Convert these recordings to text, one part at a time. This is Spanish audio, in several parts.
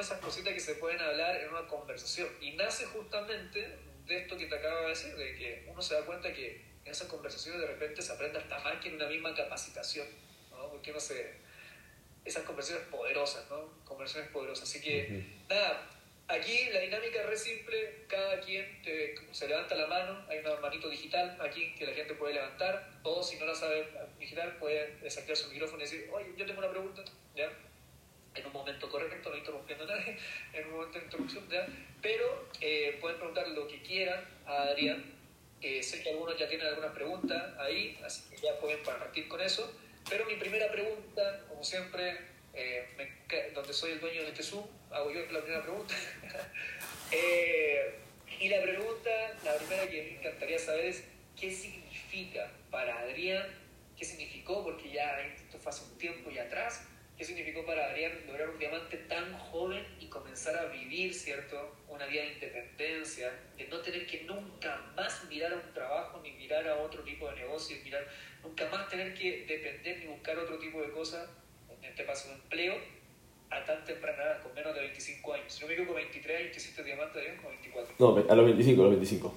¿no? Esas cositas que se pueden hablar en una conversación. Y nace justamente de esto que te acabo de decir, de que uno se da cuenta que en esas conversaciones de repente se aprende hasta más que en una misma capacitación, ¿no? Porque no sé, esas conversaciones poderosas, ¿no? Conversaciones poderosas. Así que, nada, aquí la dinámica es re simple, cada quien se levanta la mano, hay una manito digital aquí que la gente puede levantar, o si no la sabe digital puede desactivar su micrófono y decir, oye, yo tengo una pregunta, ¿ya? En un momento correcto, no interrumpiendo a nadie, en un momento de introducción, pero eh, pueden preguntar lo que quieran a Adrián. Eh, sé que algunos ya tienen algunas preguntas ahí, así que ya pueden partir con eso. Pero mi primera pregunta, como siempre, eh, donde soy el dueño de este Zoom, hago yo la primera pregunta. y la pregunta, la primera que me encantaría saber es, ¿qué significa para Adrián? ¿Qué significó? Porque ya esto fue hace un tiempo y atrás qué significó para Adrián lograr un diamante tan joven y comenzar a vivir, ¿cierto? Una vida de independencia, de no tener que nunca más mirar a un trabajo, ni mirar a otro tipo de negocio, mirar, nunca más tener que depender ni buscar otro tipo de cosas, en este caso un empleo, a tan temprana edad, con menos de 25 años. Si no me equivoco, 23 años, hiciste diamante, Adrián, o 24? No, a los 25, a los 25.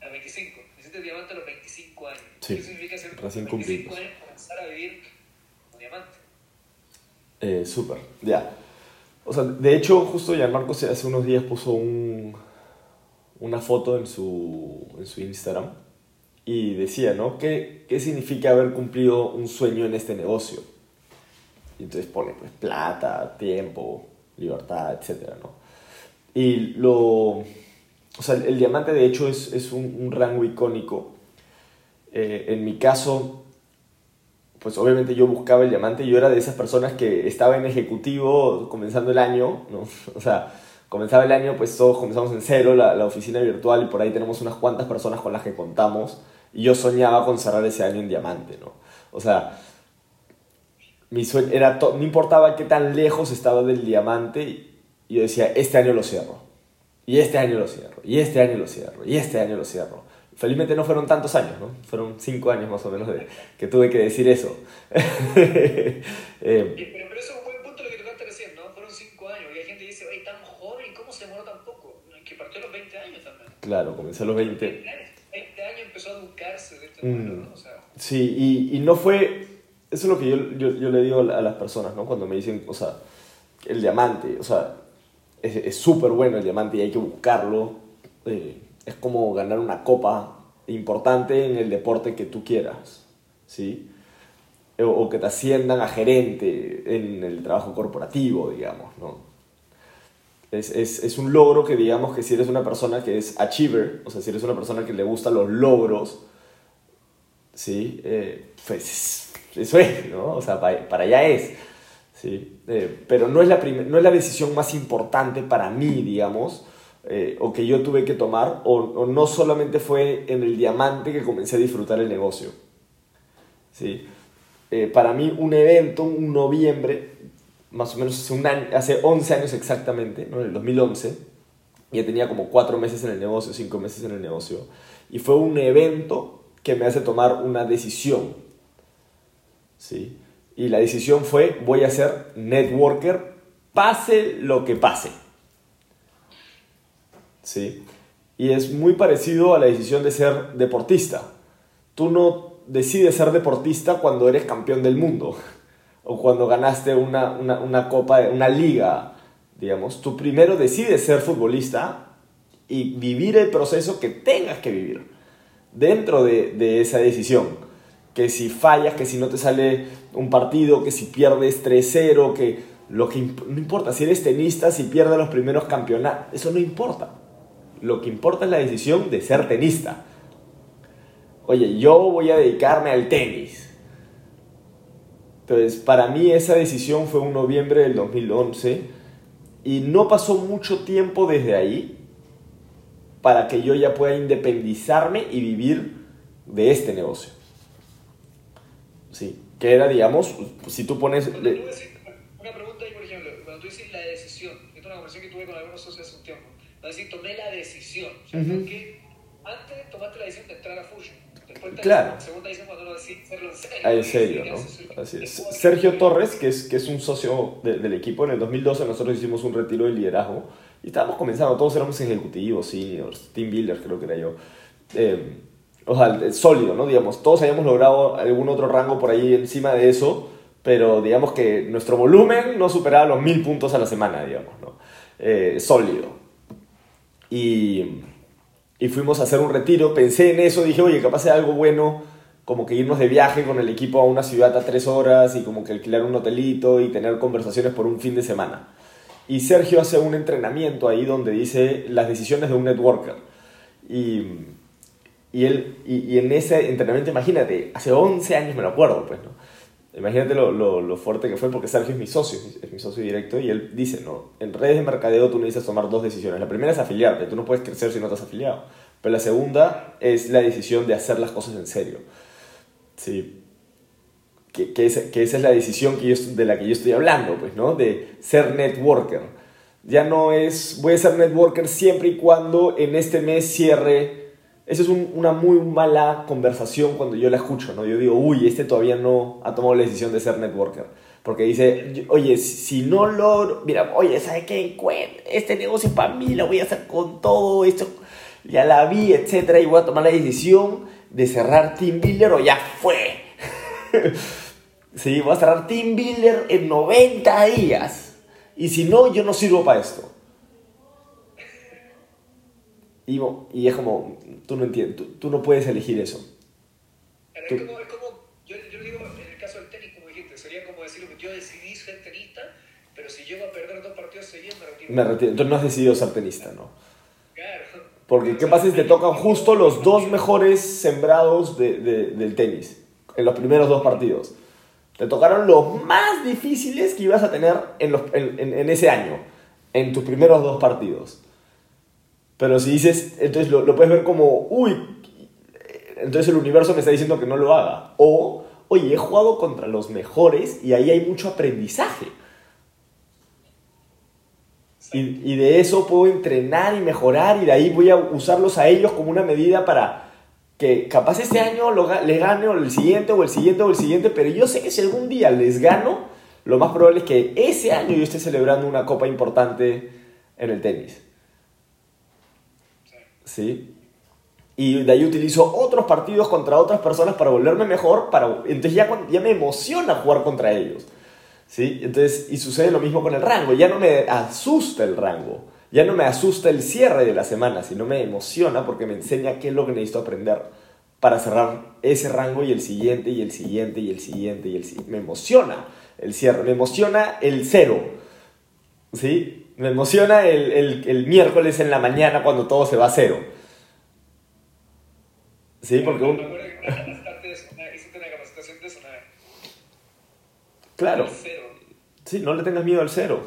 A los 25. Hiciste diamante a los 25 años. Sí. ¿Qué significa ser recién 25 años comenzar a vivir un diamante? Eh, Súper, ya. O sea, de hecho, justo Gianmarco hace unos días puso un, una foto en su, en su Instagram y decía, ¿no? ¿Qué, ¿Qué significa haber cumplido un sueño en este negocio? Y entonces pone, pues, plata, tiempo, libertad, etcétera, ¿no? Y lo... O sea, el, diamante de hecho es, es un, un rango icónico. Eh, en mi caso, pues obviamente yo buscaba el diamante, yo era de esas personas que estaba en ejecutivo comenzando el año, ¿no? O sea, comenzaba el año, pues todos comenzamos en cero, la, la, oficina virtual, y por ahí tenemos unas cuantas personas con las que contamos, y yo soñaba con cerrar ese año en diamante, ¿no? O sea, mi sueño era, no importaba qué tan lejos estaba del diamante, y yo decía, este año lo cierro, y este año lo cierro, y este año lo cierro, y este año lo cierro. Felizmente no fueron tantos años, ¿no? Fueron cinco años más o menos de, que tuve que decir eso. eh, pero, pero, eso es un buen punto lo que tocaste recién, ¿no? Fueron cinco años y hay gente que dice, oye, tan joven, ¿cómo se demoró tan poco? Que partió a los 20 años también. Claro, comencé a los 20. 20 años empezó a educarse de este mm. ¿no? O sea, sí, y, y, no fue... Eso es lo que yo, yo, yo, le digo a las personas, ¿no? Cuando me dicen, o sea, el diamante, o sea, es súper bueno el diamante y hay que buscarlo. Eh, es como ganar una copa importante en el deporte que tú quieras, ¿sí? O, que te asciendan a gerente en el trabajo corporativo, digamos, ¿no? Es, es, es, un logro que digamos que si eres una persona que es achiever, o sea, si eres una persona que le gustan los logros, ¿sí? Eh, pues eso es, ¿no? O sea, para, para allá es, ¿sí? Eh, pero no es, la no es la decisión más importante para mí, digamos, eh, o que yo tuve que tomar, o, no solamente fue en el diamante que comencé a disfrutar el negocio. ¿sí? Eh, para mí un evento, un noviembre, más o menos hace, un año, hace 11 años exactamente, ¿no? en el 2011, ya tenía como 4 meses en el negocio, 5 meses en el negocio, y fue un evento que me hace tomar una decisión. ¿sí? Y la decisión fue, voy a ser networker, pase lo que pase. ¿Sí? Y es muy parecido a la decisión de ser deportista. Tú no decides ser deportista cuando eres campeón del mundo o cuando ganaste una, una, una copa, una liga, digamos. Tú primero decides ser futbolista y vivir el proceso que tengas que vivir dentro de, de esa decisión. Que si fallas, que si no te sale un partido, que si pierdes 3-0, que lo que no importa, si eres tenista, si pierdes los primeros campeonatos, eso no importa. Lo que importa es la decisión de ser tenista. Oye, yo voy a dedicarme al tenis. Entonces, para mí esa decisión fue un noviembre del 2011 y no pasó mucho tiempo desde ahí para que yo ya pueda independizarme y vivir de este negocio. Sí, que era, digamos, si tú pones... Una pregunta ahí, por ejemplo, cuando tú dices la decisión, esta es una conversación que tuve con algunos socios hace un tiempo, decir, tomé la decisión. Uh -huh. que antes tomaste la decisión de entrar a Fusion. Después claro. la segunda decisión cuando lo decidiste hacerlo en serio. Ah, en serio, ¿no? Así es. Sergio Torres, que es, que es un socio de, del equipo, en el 2012 nosotros hicimos un retiro de liderazgo y estábamos comenzando, todos éramos ejecutivos, seniors, team builders creo que era yo. Eh, o sea, sólido, ¿no? Digamos, todos habíamos logrado algún otro rango por ahí encima de eso, pero digamos que nuestro volumen no superaba los mil puntos a la semana, digamos, ¿no? Eh, sólido. Y, y fuimos a hacer un retiro, pensé en eso, dije, oye, capaz sea algo bueno, como que irnos de viaje con el equipo a una ciudad a tres horas y como que alquilar un hotelito y tener conversaciones por un fin de semana. Y Sergio hace un entrenamiento ahí donde dice las decisiones de un networker. Y, y, él, y, y en ese entrenamiento, imagínate, hace 11 años me lo acuerdo, pues, ¿no? Imagínate lo, lo, lo, fuerte que fue porque Sergio es mi socio, es mi socio directo y él dice, no, en redes de mercadeo tú necesitas tomar dos decisiones. La primera es afiliarte, tú no puedes crecer si no estás afiliado. Pero la segunda es la decisión de hacer las cosas en serio. Sí. Que, que, esa, que esa es la decisión que yo, de la que yo estoy hablando, pues, ¿no? De ser networker. Ya no es, voy a ser networker siempre y cuando en este mes cierre esa es un, una muy mala conversación cuando yo la escucho, ¿no? Yo digo, uy, este todavía no ha tomado la decisión de ser networker. Porque dice, oye, si no lo... Mira, oye, ¿sabes qué? Este negocio para mí, lo voy a hacer con todo esto. Ya la vi, etcétera, y voy a tomar la decisión de cerrar Team Builder o ya fue. sí, voy a cerrar Team Builder en 90 días. Y si no, yo no sirvo para esto. Y, y es como, tú no entiendes, tú, tú no puedes elegir eso. Es como, es como yo, yo digo, en el caso del tenis, como dijiste, sería como decir, yo decidí ser tenista, pero si llego a perder dos partidos seguidos, me retiro. Me retiro. Entonces no has decidido ser tenista, ¿no? Claro. Porque ¿qué pasa si te tocan justo los dos mejores sembrados de, de, del tenis en los primeros dos partidos? Te tocaron los más difíciles que ibas a tener en, los, en, en, en ese año, en tus primeros dos partidos. Pero si dices, entonces lo, lo, puedes ver como, uy, entonces el universo me está diciendo que no lo haga. O, oye, he jugado contra los mejores y ahí hay mucho aprendizaje. Y, y, de eso puedo entrenar y mejorar y de ahí voy a usarlos a ellos como una medida para que capaz este año lo, les gane o el siguiente o el siguiente o el siguiente, pero yo sé que si algún día les gano, lo más probable es que ese año yo esté celebrando una copa importante en el tenis. ¿Sí? Y de ahí utilizo otros partidos contra otras personas para volverme mejor, para, entonces ya, ya me emociona jugar contra ellos, ¿sí? Entonces, y sucede lo mismo con el rango, ya no me asusta el rango, ya no me asusta el cierre de la semana, sino me emociona porque me enseña qué es lo que necesito aprender para cerrar ese rango y el siguiente y el siguiente y el siguiente y el siguiente. Me emociona el cierre, me emociona el cero, ¿sí? Me emociona el, el, el, miércoles en la mañana cuando todo se va a cero. Sí, porque un... Claro. Sí, no le tengas miedo al cero.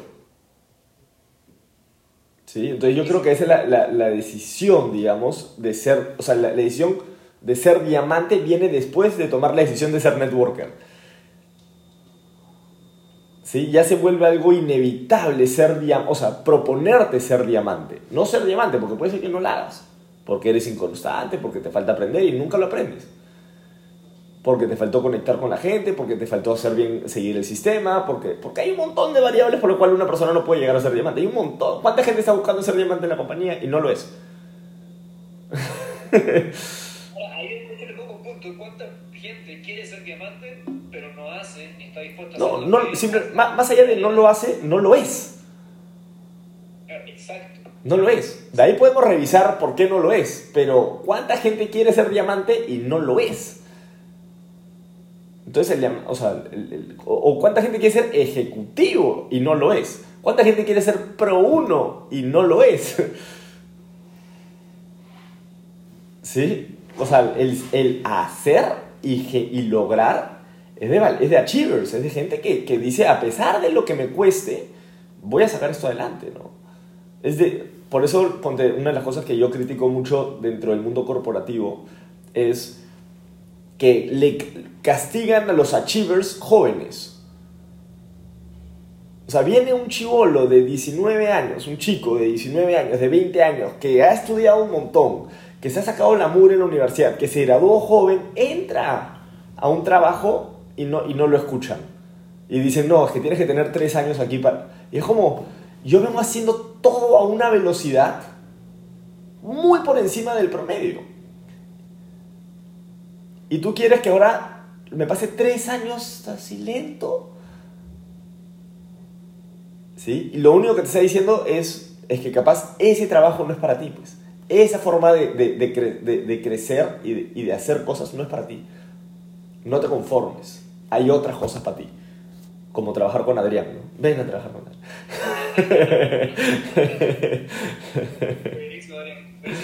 Sí, entonces yo creo que esa es la, la, la decisión, digamos, de ser, o sea, la, la decisión de ser diamante viene después de tomar la decisión de ser networker. ¿Sí? ya se vuelve algo inevitable ser diamante, o sea, proponerte ser diamante. No ser diamante, porque puede ser que no lo hagas, porque eres inconstante, porque te falta aprender y nunca lo aprendes. Porque te faltó conectar con la gente, porque te faltó hacer bien, seguir el sistema, porque, porque hay un montón de variables por las cuales una persona no puede llegar a ser diamante. Hay un montón. ¿Cuánta gente está buscando ser diamante en la compañía y no lo es? Ahí punto. ¿Cuánta gente quiere ser diamante, pero no hace, ni está dispuesta a no, no, simple, más, más allá de no lo hace, no lo es. Exacto. No lo es. De ahí podemos revisar por qué no lo es. Pero ¿cuánta gente quiere ser diamante y no lo es? Entonces, el, o, sea, el, el, o, cuánta gente quiere ser ejecutivo y no lo es. ¿Cuánta gente quiere ser pro uno y no lo es? ¿Sí? O sea, el, el hacer y, y lograr es de, es de achievers, es de gente que, que, dice, a pesar de lo que me cueste, voy a sacar esto adelante, ¿no? Es de, por eso, ponte, una de las cosas que yo critico mucho dentro del mundo corporativo es que le castigan a los achievers jóvenes. O sea, viene un chivolo de 19 años, un chico de 19 años, de 20 años, que ha estudiado un montón, que se ha sacado la mugre en la universidad, que se graduó joven, entra a un trabajo y no, y no lo escuchan. Y dicen, no, es que tienes que tener tres años aquí para... Y es como, yo vengo haciendo todo a una velocidad muy por encima del promedio. Y tú quieres que ahora me pase tres años así lento. ¿Sí? Y lo único que te está diciendo es, es que capaz ese trabajo no es para ti, pues. Esa forma de, de, de, crecer y, y de hacer cosas no es para ti. No te conformes. Hay otras cosas para ti. Como trabajar con Adrián, ¿no? Ven a trabajar con Adrián.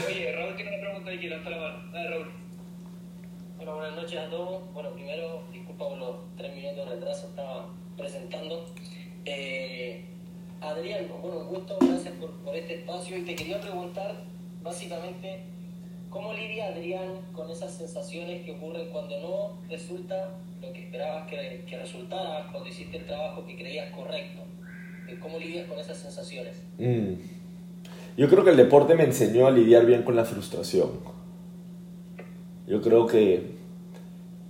Oye, Raúl tiene una pregunta ahí que levanta la mano. Dale, Raúl. Bueno, buenas noches a todos. Bueno, primero, disculpa por los tres minutos de retraso, estaba presentando. Eh, Adrián, bueno, un gusto, gracias por, por este espacio y te quería preguntar básicamente cómo lidia Adrián con esas sensaciones que ocurren cuando no resulta lo que esperabas que, que resultara cuando hiciste el trabajo que creías correcto. Eh, ¿Cómo lidias con esas sensaciones? Mm. Yo creo que el deporte me enseñó a lidiar bien con la frustración. Yo creo que,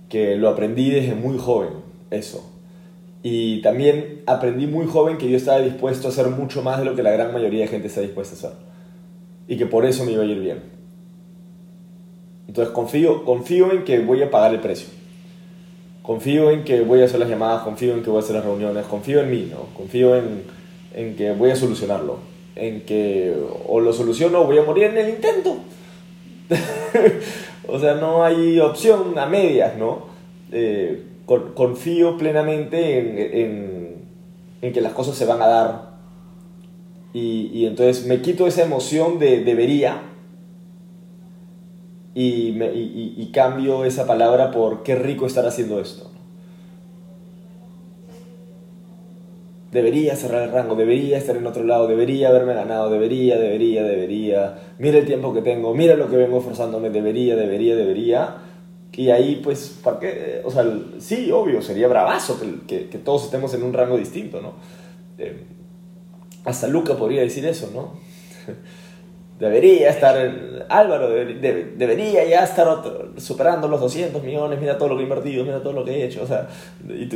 que lo aprendí desde muy joven, eso. Y también aprendí muy joven que yo estaba dispuesto a hacer mucho más de lo que la gran mayoría de gente está dispuesta a hacer. Y que por eso me iba a ir bien. Entonces confío, confío en que voy a pagar el precio. Confío en que voy a hacer las llamadas, confío en que voy a hacer las reuniones, confío en mí, ¿no? Confío en, en que voy a solucionarlo. En que o lo soluciono o voy a morir en el intento. o sea, no hay opción a medias, ¿no? Eh, confío plenamente en, en, que las cosas se van a dar. Y, y entonces me quito esa emoción de debería y, me, y, y, cambio esa palabra por qué rico estar haciendo esto. Debería cerrar el rango, debería estar en otro lado, debería haberme ganado, debería, debería, debería. Mira el tiempo que tengo, mira lo que vengo esforzándome, debería, debería, debería y ahí, pues, ¿para qué? O sea, sí, obvio, sería bravazo que, que, todos estemos en un rango distinto, ¿no? Eh, hasta Luca podría decir eso, ¿no? debería estar, Álvaro debería ya estar superando los 200 millones, mira todo lo que he invertido, mira todo lo que he hecho, o sea,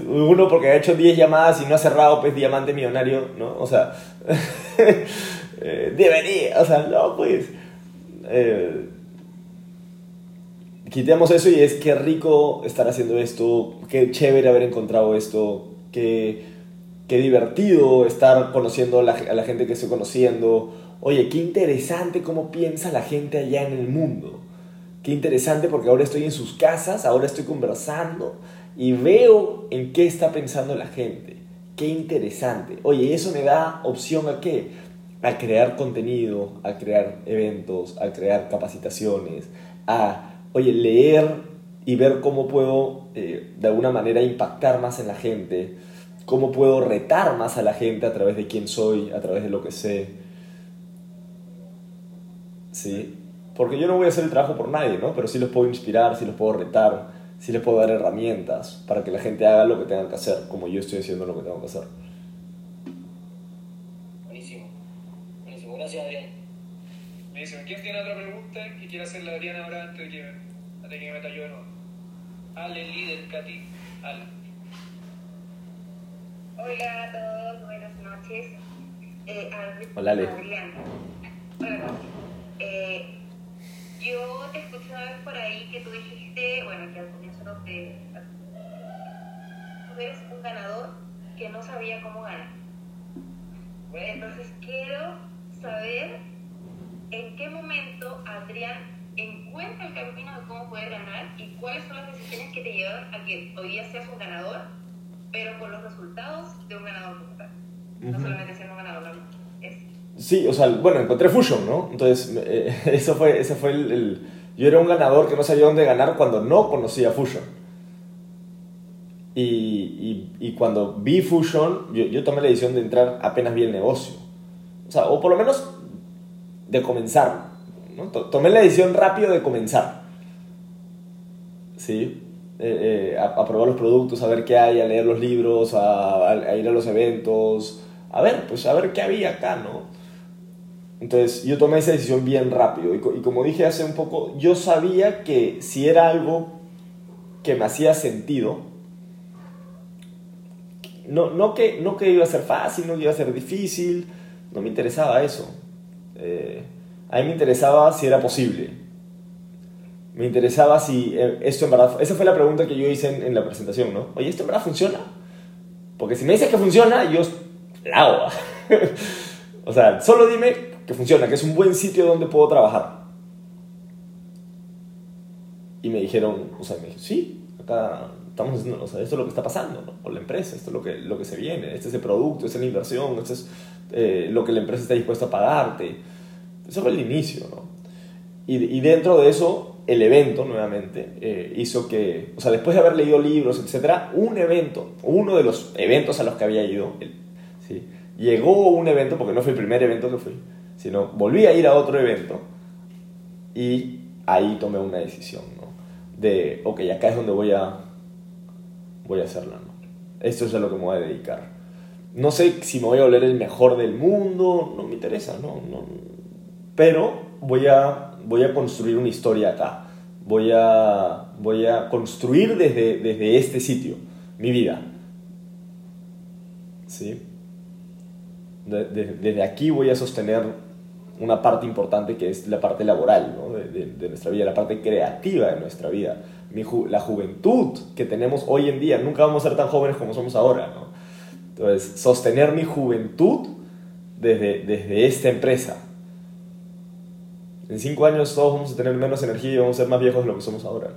uno porque ha hecho 10 llamadas y no ha cerrado, pues, diamante millonario, ¿no? O sea, eh, debería, o sea, no, pues... Eh, quitemos eso y es qué rico estar haciendo esto, qué chévere haber encontrado esto, qué, qué divertido estar conociendo a la, gente que estoy conociendo. Oye, qué interesante cómo piensa la gente allá en el mundo. Qué interesante porque ahora estoy en sus casas, ahora estoy conversando y veo en qué está pensando la gente. Qué interesante. Oye, eso me da opción a qué? A crear contenido, a crear eventos, a crear capacitaciones, a oye, leer y ver cómo puedo eh, de alguna manera impactar más en la gente, cómo puedo retar más a la gente a través de quién soy, a través de lo que sé. ¿Sí? Porque yo no voy a hacer el trabajo por nadie, ¿no? Pero sí los puedo inspirar, sí los puedo retar, sí les puedo dar herramientas para que la gente haga lo que tengan que hacer, como yo estoy haciendo lo que tengo que hacer. Buenísimo. Buenísimo. Gracias, Adrián. ¿Quién tiene otra pregunta que quiera hacerle a Adrián ahora antes de que de que me meta yo de nuevo. Ale, líder, Katy, Ale. Hola a todos, buenas noches. Eh, Hola, Ale. Adrián. Buenas noches. Eh, yo te escuché una vez por ahí que tú dijiste, bueno, que al comienzo no te... Tú eres un ganador que no sabía cómo ganar. Entonces quiero saber en qué momento Adrián encuentra el camino de cómo poder ganar y cuáles son las decisiones que te llevan a que hoy día seas un ganador, pero con los resultados de un ganador total. No solamente siendo un ganador, es... Sí, o sea, bueno, encontré Fusion, ¿no? Entonces, eh, eso fue, ese fue el, Yo era un ganador que no sabía dónde ganar cuando no conocía Fusion. Y, y, y cuando vi Fusion, yo, yo tomé la decisión de entrar apenas vi el negocio. O sea, o por lo menos de comenzar. Tomé la decisión rápido de comenzar. ¿Sí? Eh, eh, a, probar los productos, a ver qué hay, a leer los libros, a, ir a los eventos, a ver, pues a ver qué había acá, ¿no? Entonces yo tomé esa decisión bien rápido y, co- y como dije hace un poco, yo sabía que si era algo que me hacía sentido, no, no, que, no que iba a ser fácil, no que iba a ser difícil, no me interesaba eso. Eh, a mí me interesaba si era posible. Me interesaba si eh, esto en verdad... Esa fue la pregunta que yo hice en, en la presentación, ¿no? Oye, ¿esto en verdad funciona? Porque si me dices que funciona, yo la hago. o sea, solo dime que funciona, que es un buen sitio donde puedo trabajar. Y me dijeron, o sea, me dijeron, sí, acá estamos haciendo, o sea, esto es lo que está pasando, ¿no? Por la empresa, esto es lo que, lo que se viene, este es el producto, esta es la inversión, esto es eh, lo que la empresa está dispuesta a pagarte. Eso fue el inicio, ¿no? Y, y dentro de eso, el evento, nuevamente, eh, hizo que, o sea, después de haber leído libros, etcétera, un evento, uno de los eventos a los que había ido, llegó un evento, porque no fue el primer evento que fui, sino volví a ir a otro evento y ahí tomé una decisión, ¿no? De, ok, acá es donde voy a, voy a hacerla, ¿no? Esto es a lo que me voy a dedicar. No sé si me voy a volver el mejor del mundo, no me interesa, no, no. Pero voy a, voy a construir una historia acá. Voy a, voy a construir desde, desde este sitio mi vida. ¿Sí? De- de- desde aquí voy a sostener una parte importante que es la parte laboral ¿no? de, de- de nuestra vida, la parte creativa de nuestra vida. Mi ju- la juventud que tenemos hoy en día, nunca vamos a ser tan jóvenes como somos ahora. ¿no? Entonces, sostener mi juventud desde, desde esta empresa. En cinco años todos vamos a tener menos energía y vamos a ser más viejos de lo que somos ahora.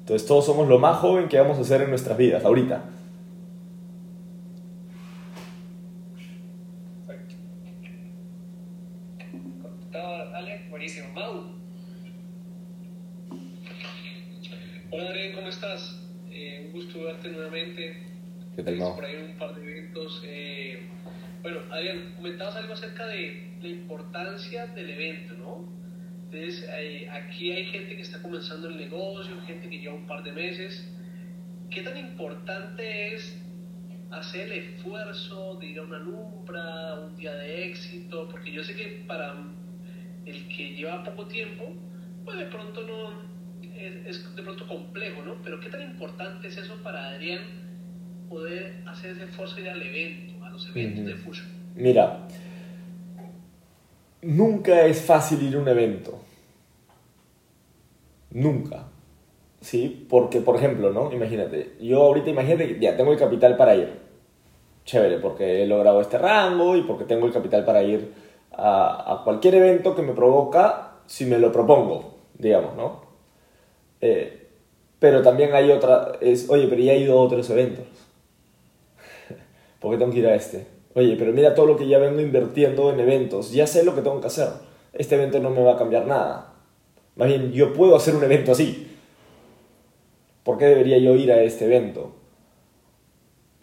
Entonces todos somos lo más joven que vamos a hacer en nuestras vidas, ahorita. Hola Adrián, ¿cómo estás? Eh, un gusto verte nuevamente. ¿Qué tal, Mau? Por ahí un par de eventos. eh, bueno, Adrián, comentabas algo acerca de la importancia del evento, ¿no? Entonces, eh, aquí hay gente que está comenzando el negocio, gente que lleva un par de meses. ¿Qué tan importante es hacer el esfuerzo de ir a una lumbra, un día de éxito? Porque yo sé que para el que lleva poco tiempo, pues de pronto no es, es de pronto complejo, ¿no? Pero qué tan importante es eso para Adrián poder hacer ese esfuerzo de ir al evento, Mira, nunca es fácil ir a un evento. Nunca. ¿Sí? Porque, por ejemplo, ¿no? Imagínate, yo ahorita imagínate que ya tengo el capital para ir. Chévere, porque he logrado este rango y porque tengo el capital para ir a, a cualquier evento que me provoca si me lo propongo, digamos, ¿no? Eh, pero también hay otra, es, oye, pero ya he ido a otros eventos. ¿Por qué tengo que ir a este? Oye, pero mira todo lo que ya vengo invirtiendo en eventos. Ya sé lo que tengo que hacer. Este evento no me va a cambiar nada. Más bien, yo puedo hacer un evento así. ¿Por qué debería yo ir a este evento?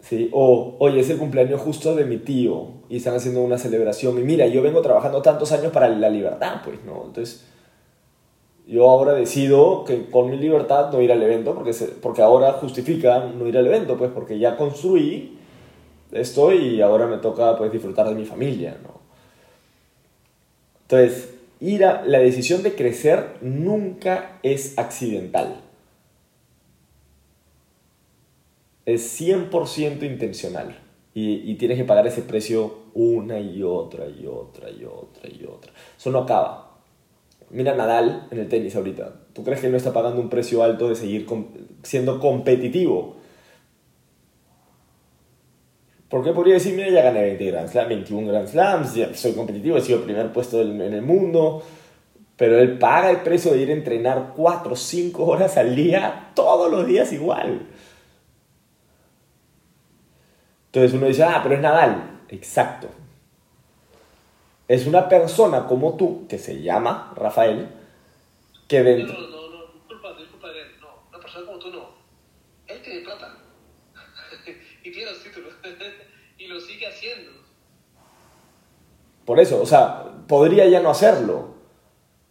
¿Sí? O, oye, es el cumpleaños justo de mi tío y están haciendo una celebración. Y mira, yo vengo trabajando tantos años para la libertad, pues, ¿no? Entonces, yo ahora decido que con mi libertad no ir al evento porque, se- porque ahora justifica no ir al evento, pues, porque ya construí esto y ahora me toca pues disfrutar de mi familia, ¿no? Entonces, ir la decisión de crecer nunca es accidental. Es 100% intencional. Y, y tienes que pagar ese precio una y otra y otra y otra y otra. Eso no acaba. Mira Nadal en el tenis ahorita. ¿Tú crees que no está pagando un precio alto de seguir com- siendo competitivo? Porque podría decir, mira, ya gané 20 Grand Slam, 21 Grand Slams, ya soy competitivo, he sido el primer puesto en el mundo. Pero él paga el precio de ir a entrenar 4 o 5 horas al día, todos los días igual. Entonces uno dice, ah, pero es Nadal. Exacto. Es una persona como tú, que se llama Rafael, que No, dentro... no, no, no, disculpa, disculpa no, una persona como tú no. Él tiene plata y tiene los títulos y lo sigue haciendo. Por eso, o sea, podría ya no hacerlo,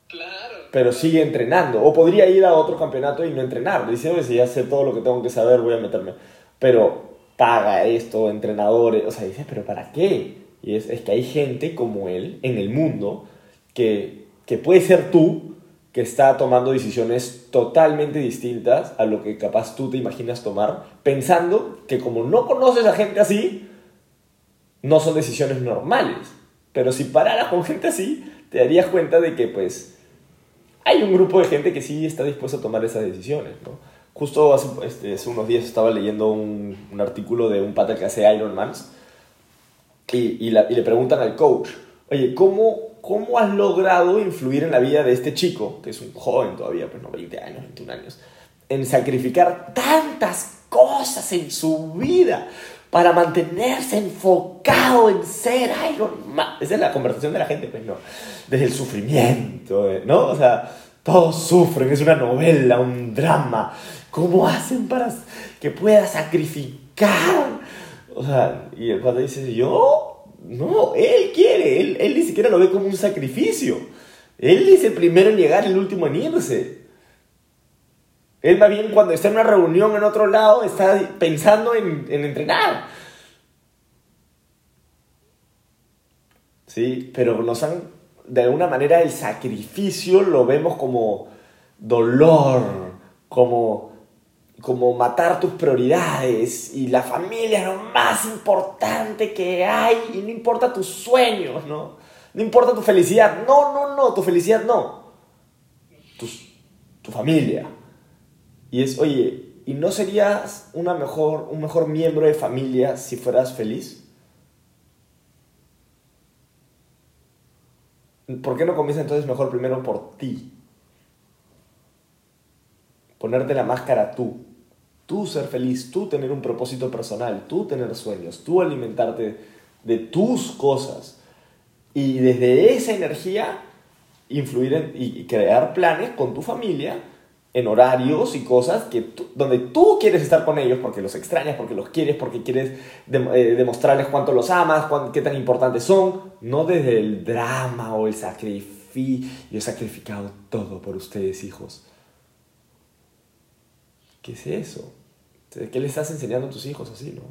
Claro. pero sigue entrenando. O podría ir a otro campeonato y no entrenar. Dice, oye, si ya sé todo lo que tengo que saber, voy a meterme. Pero paga esto, entrenadores, o sea, dices, pero ¿para qué? Y es, es que hay gente como él en el mundo que, que puede ser tú, que está tomando decisiones totalmente distintas a lo que capaz tú te imaginas tomar, pensando que como no conoces a gente así, no son decisiones normales. Pero si pararas con gente así, te darías cuenta de que pues hay un grupo de gente que sí está dispuesto a tomar esas decisiones, ¿no? Justo hace, este, hace unos días estaba leyendo un, un, artículo de un pata que hace Ironmans y, y, y, le preguntan al coach, oye, ¿cómo, ¿cómo has logrado influir en la vida de este chico, que es un joven todavía, pues no, 20 años, 21 años, en sacrificar tantas cosas en su vida para mantenerse enfocado en ser Iron? Esa es la conversación de la gente, pues no, desde el sufrimiento, ¿no? O sea, todos sufren, es una novela, un drama. ¿Cómo hacen para que pueda sacrificar? O sea, y el padre dice, yo, no, él quiere, él, él ni siquiera lo ve como un sacrificio. Él es el primero en llegar, el último en irse. Él va bien cuando está en una reunión en otro lado, está pensando en, en entrenar. Sí, pero nos han, de alguna manera, el sacrificio lo vemos como dolor, como como matar tus prioridades y la familia es lo más importante que hay y no importa tus sueños, ¿no? No importa tu felicidad, no, no, no, tu felicidad no. Tu, tu familia. Y es, oye, ¿y no serías una mejor, un mejor miembro de familia si fueras feliz? ¿Por qué no comienza entonces mejor primero por ti? Ponerte la máscara tú. Tú ser feliz, tú tener un propósito personal, tú tener sueños, tú alimentarte de tus cosas. Y desde esa energía influir y crear planes con tu familia en horarios y cosas que tú, donde tú quieres estar con ellos porque los extrañas, porque los quieres, porque quieres de, eh, demostrarles cuánto los amas, qué tan importantes son, no desde el drama o el sacrificio. Yo he sacrificado todo por ustedes, hijos. ¿Qué es eso? ¿Qué le estás enseñando a tus hijos así, no?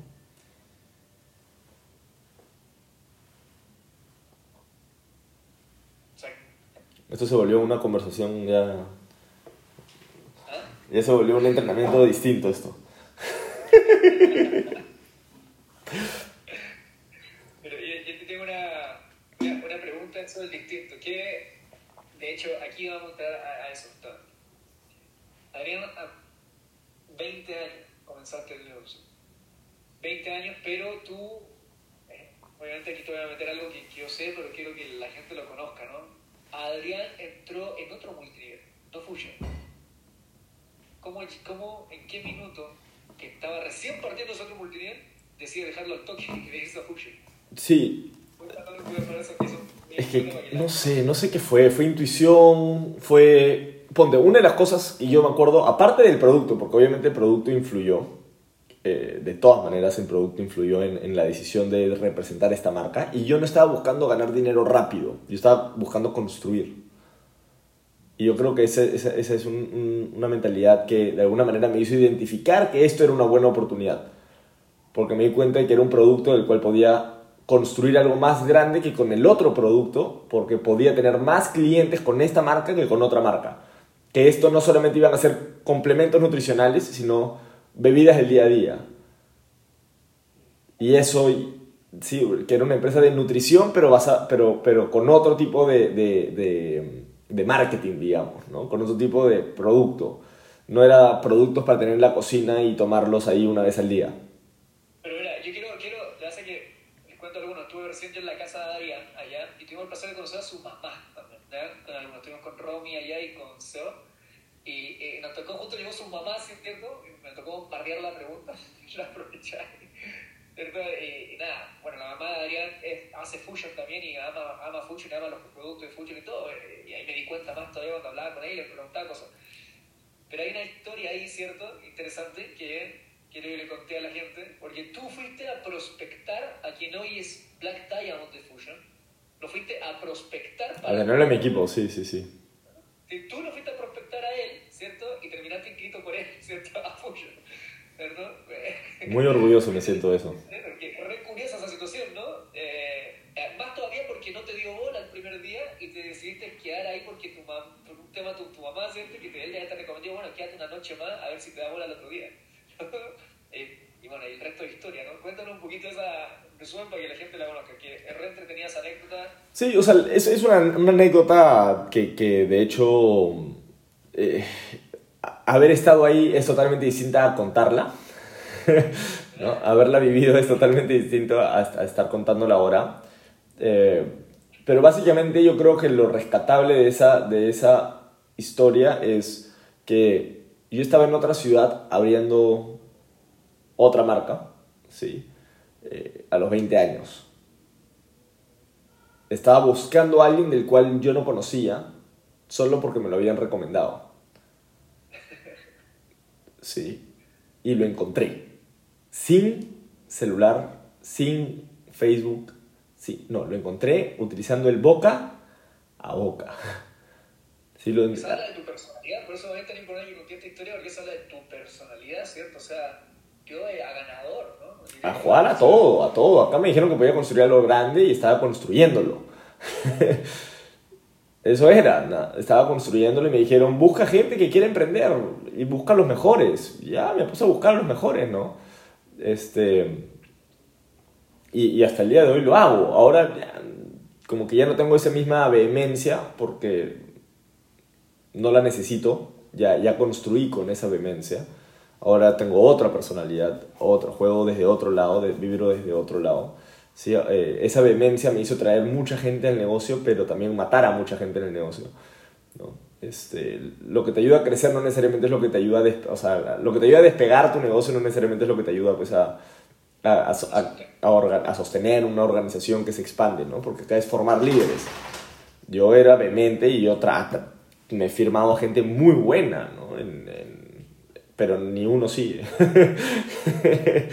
Esto se volvió una conversación ya. Ya se volvió un entrenamiento distinto esto. Pero yo, yo te tengo una, una, una pregunta sobre el distinto. Que, de hecho, aquí vamos a entrar a, a eso. Adrián, a 20 años comenzaste el negocio. 20 años, pero tú, eh, obviamente aquí te voy a meter algo que, que, yo sé, pero quiero que la gente lo conozca, ¿no? Adrián entró en otro multinivel, no Fusion. ¿Cómo, ¿Cómo, en qué minuto, que estaba recién partiendo ese otro multinivel, decide dejarlo al toque y irse a Fusion? Sí. Es que no sé, no sé qué fue, fue intuición, fue ponte, una de las cosas que yo me acuerdo, aparte del producto, porque obviamente el producto influyó, eh, de todas maneras el producto influyó en, en, la decisión de representar esta marca, y yo no estaba buscando ganar dinero rápido, yo estaba buscando construir. Y yo creo que esa ese, ese es un, un, una mentalidad que de alguna manera me hizo identificar que esto era una buena oportunidad, porque me di cuenta de que era un producto del cual podía construir algo más grande que con el otro producto, porque podía tener más clientes con esta marca que con otra marca que esto no solamente iban a ser complementos nutricionales, sino bebidas del día a día. Y eso, sí, que era una empresa de nutrición, pero, basa, pero, pero con otro tipo de, de, de, de, marketing, digamos, ¿no? con otro tipo de producto. No era productos para tener en la cocina y tomarlos ahí una vez al día. Pero mira, yo quiero, quiero ya sé que les cuento algunos, estuve recién en la casa de Adrián allá y tuvimos el placer de conocer a su mamá con algunos, estuvimos con Romy allá y con Seo, y eh, nos tocó, justo llegó su mamá, ¿cierto? Y me tocó bardear la pregunta, la aproveché, ¿cierto? Y, y, nada, bueno, la mamá de Adrián es, hace Fusion también y ama, ama Fusion, ama los productos de Fusion y todo, y ahí me di cuenta más todavía cuando hablaba con él y le preguntaba cosas. Pero hay una historia ahí, ¿cierto? Interesante que quiero que le conté a la gente, porque tú fuiste a prospectar a quien hoy es Black Diamond de Fusion lo fuiste a prospectar para... A ganarle a mi equipo, sí, sí, sí. Tú lo fuiste a prospectar a él, ¿cierto? Y terminaste inscrito por él, ¿cierto? A Fusion, ¿cierto? Muy orgulloso me siento de eso. Re curiosa esa situación, ¿no? Eh, eh, más todavía porque no te dio bola el primer día y te decidiste quedar ahí porque tu mam, por un tema tu, tu mamá siente que te, ella te recomendó, bueno, quédate una noche más a ver si te da bola el otro día. Eh, y bueno, y el resto es historia, ¿no? Cuéntanos un poquito esa resumen para que la gente la conozca, que es re entretenida esa anécdota. Sí, o sea, es, es una, una anécdota que, que de hecho eh, haber estado ahí es totalmente distinta a contarla. ¿no? Haberla vivido es totalmente distinto a, a estar contándola ahora. Eh, pero básicamente yo creo que lo rescatable de esa, de esa historia es que yo estaba en otra ciudad abriendo otra marca, ¿sí? Eh, a los 20 años. Estaba buscando a alguien del cual yo no conocía, solo porque me lo habían recomendado. Sí. Y lo encontré. Sin celular, sin Facebook. Sí, no, lo encontré utilizando el boca a boca. Sí, lo, Esa habla de tu personalidad, por eso es tan importante que conté esta historia, porque eso habla de tu personalidad, ¿cierto? O sea, yo a ganador, ¿no? a jugar a todo, a todo. Acá me dijeron que podía construir algo grande y estaba construyéndolo. Eso era, estaba construyéndolo y me dijeron, busca gente que quiera emprender y busca los mejores. Ya me puse a buscar a los mejores, ¿no? Este, y, y hasta el día de hoy lo hago. Ahora ya, como que ya no tengo esa misma vehemencia porque no la necesito, ya, ya construí con esa vehemencia. Ahora tengo otra personalidad, otro juego desde otro lado, de, vibro desde otro lado. Sí, eh, esa vehemencia me hizo traer mucha gente al negocio, pero también matar a mucha gente en el negocio. ¿no? Este, lo que te ayuda a crecer no necesariamente es lo que te ayuda a, o sea, lo que te ayuda a despegar tu negocio no necesariamente es lo que te ayuda pues, a, a, a, sostener una organización que se expande, ¿no? porque acá es formar líderes. Yo era vehemente y yo tra- me he firmado gente muy buena, ¿no? En- en- pero ni uno sigue.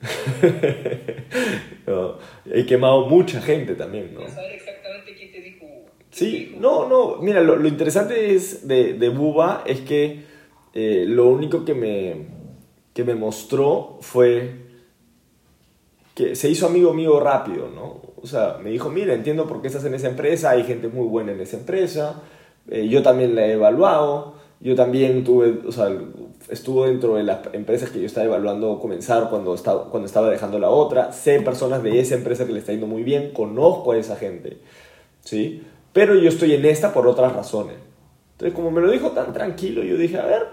No, he quemado mucha gente también, ¿no? Saber exactamente quién te dijo. Sí, no, no, mira, lo, lo interesante es de, de Buba es que eh, lo único que me, que me mostró fue que se hizo amigo mío rápido, ¿no? O sea, me dijo, mira, entiendo por qué estás en esa empresa, hay gente muy buena en esa empresa, eh, yo también la he evaluado, yo también tuve, o sea, estuvo dentro de las empresas que yo estaba evaluando comenzar cuando estaba, cuando estaba dejando la otra, sé personas de esa empresa que le está yendo muy bien, conozco a esa gente, ¿sí? Pero yo estoy en esta por otras razones. Entonces, como me lo dijo tan tranquilo, yo dije, a ver,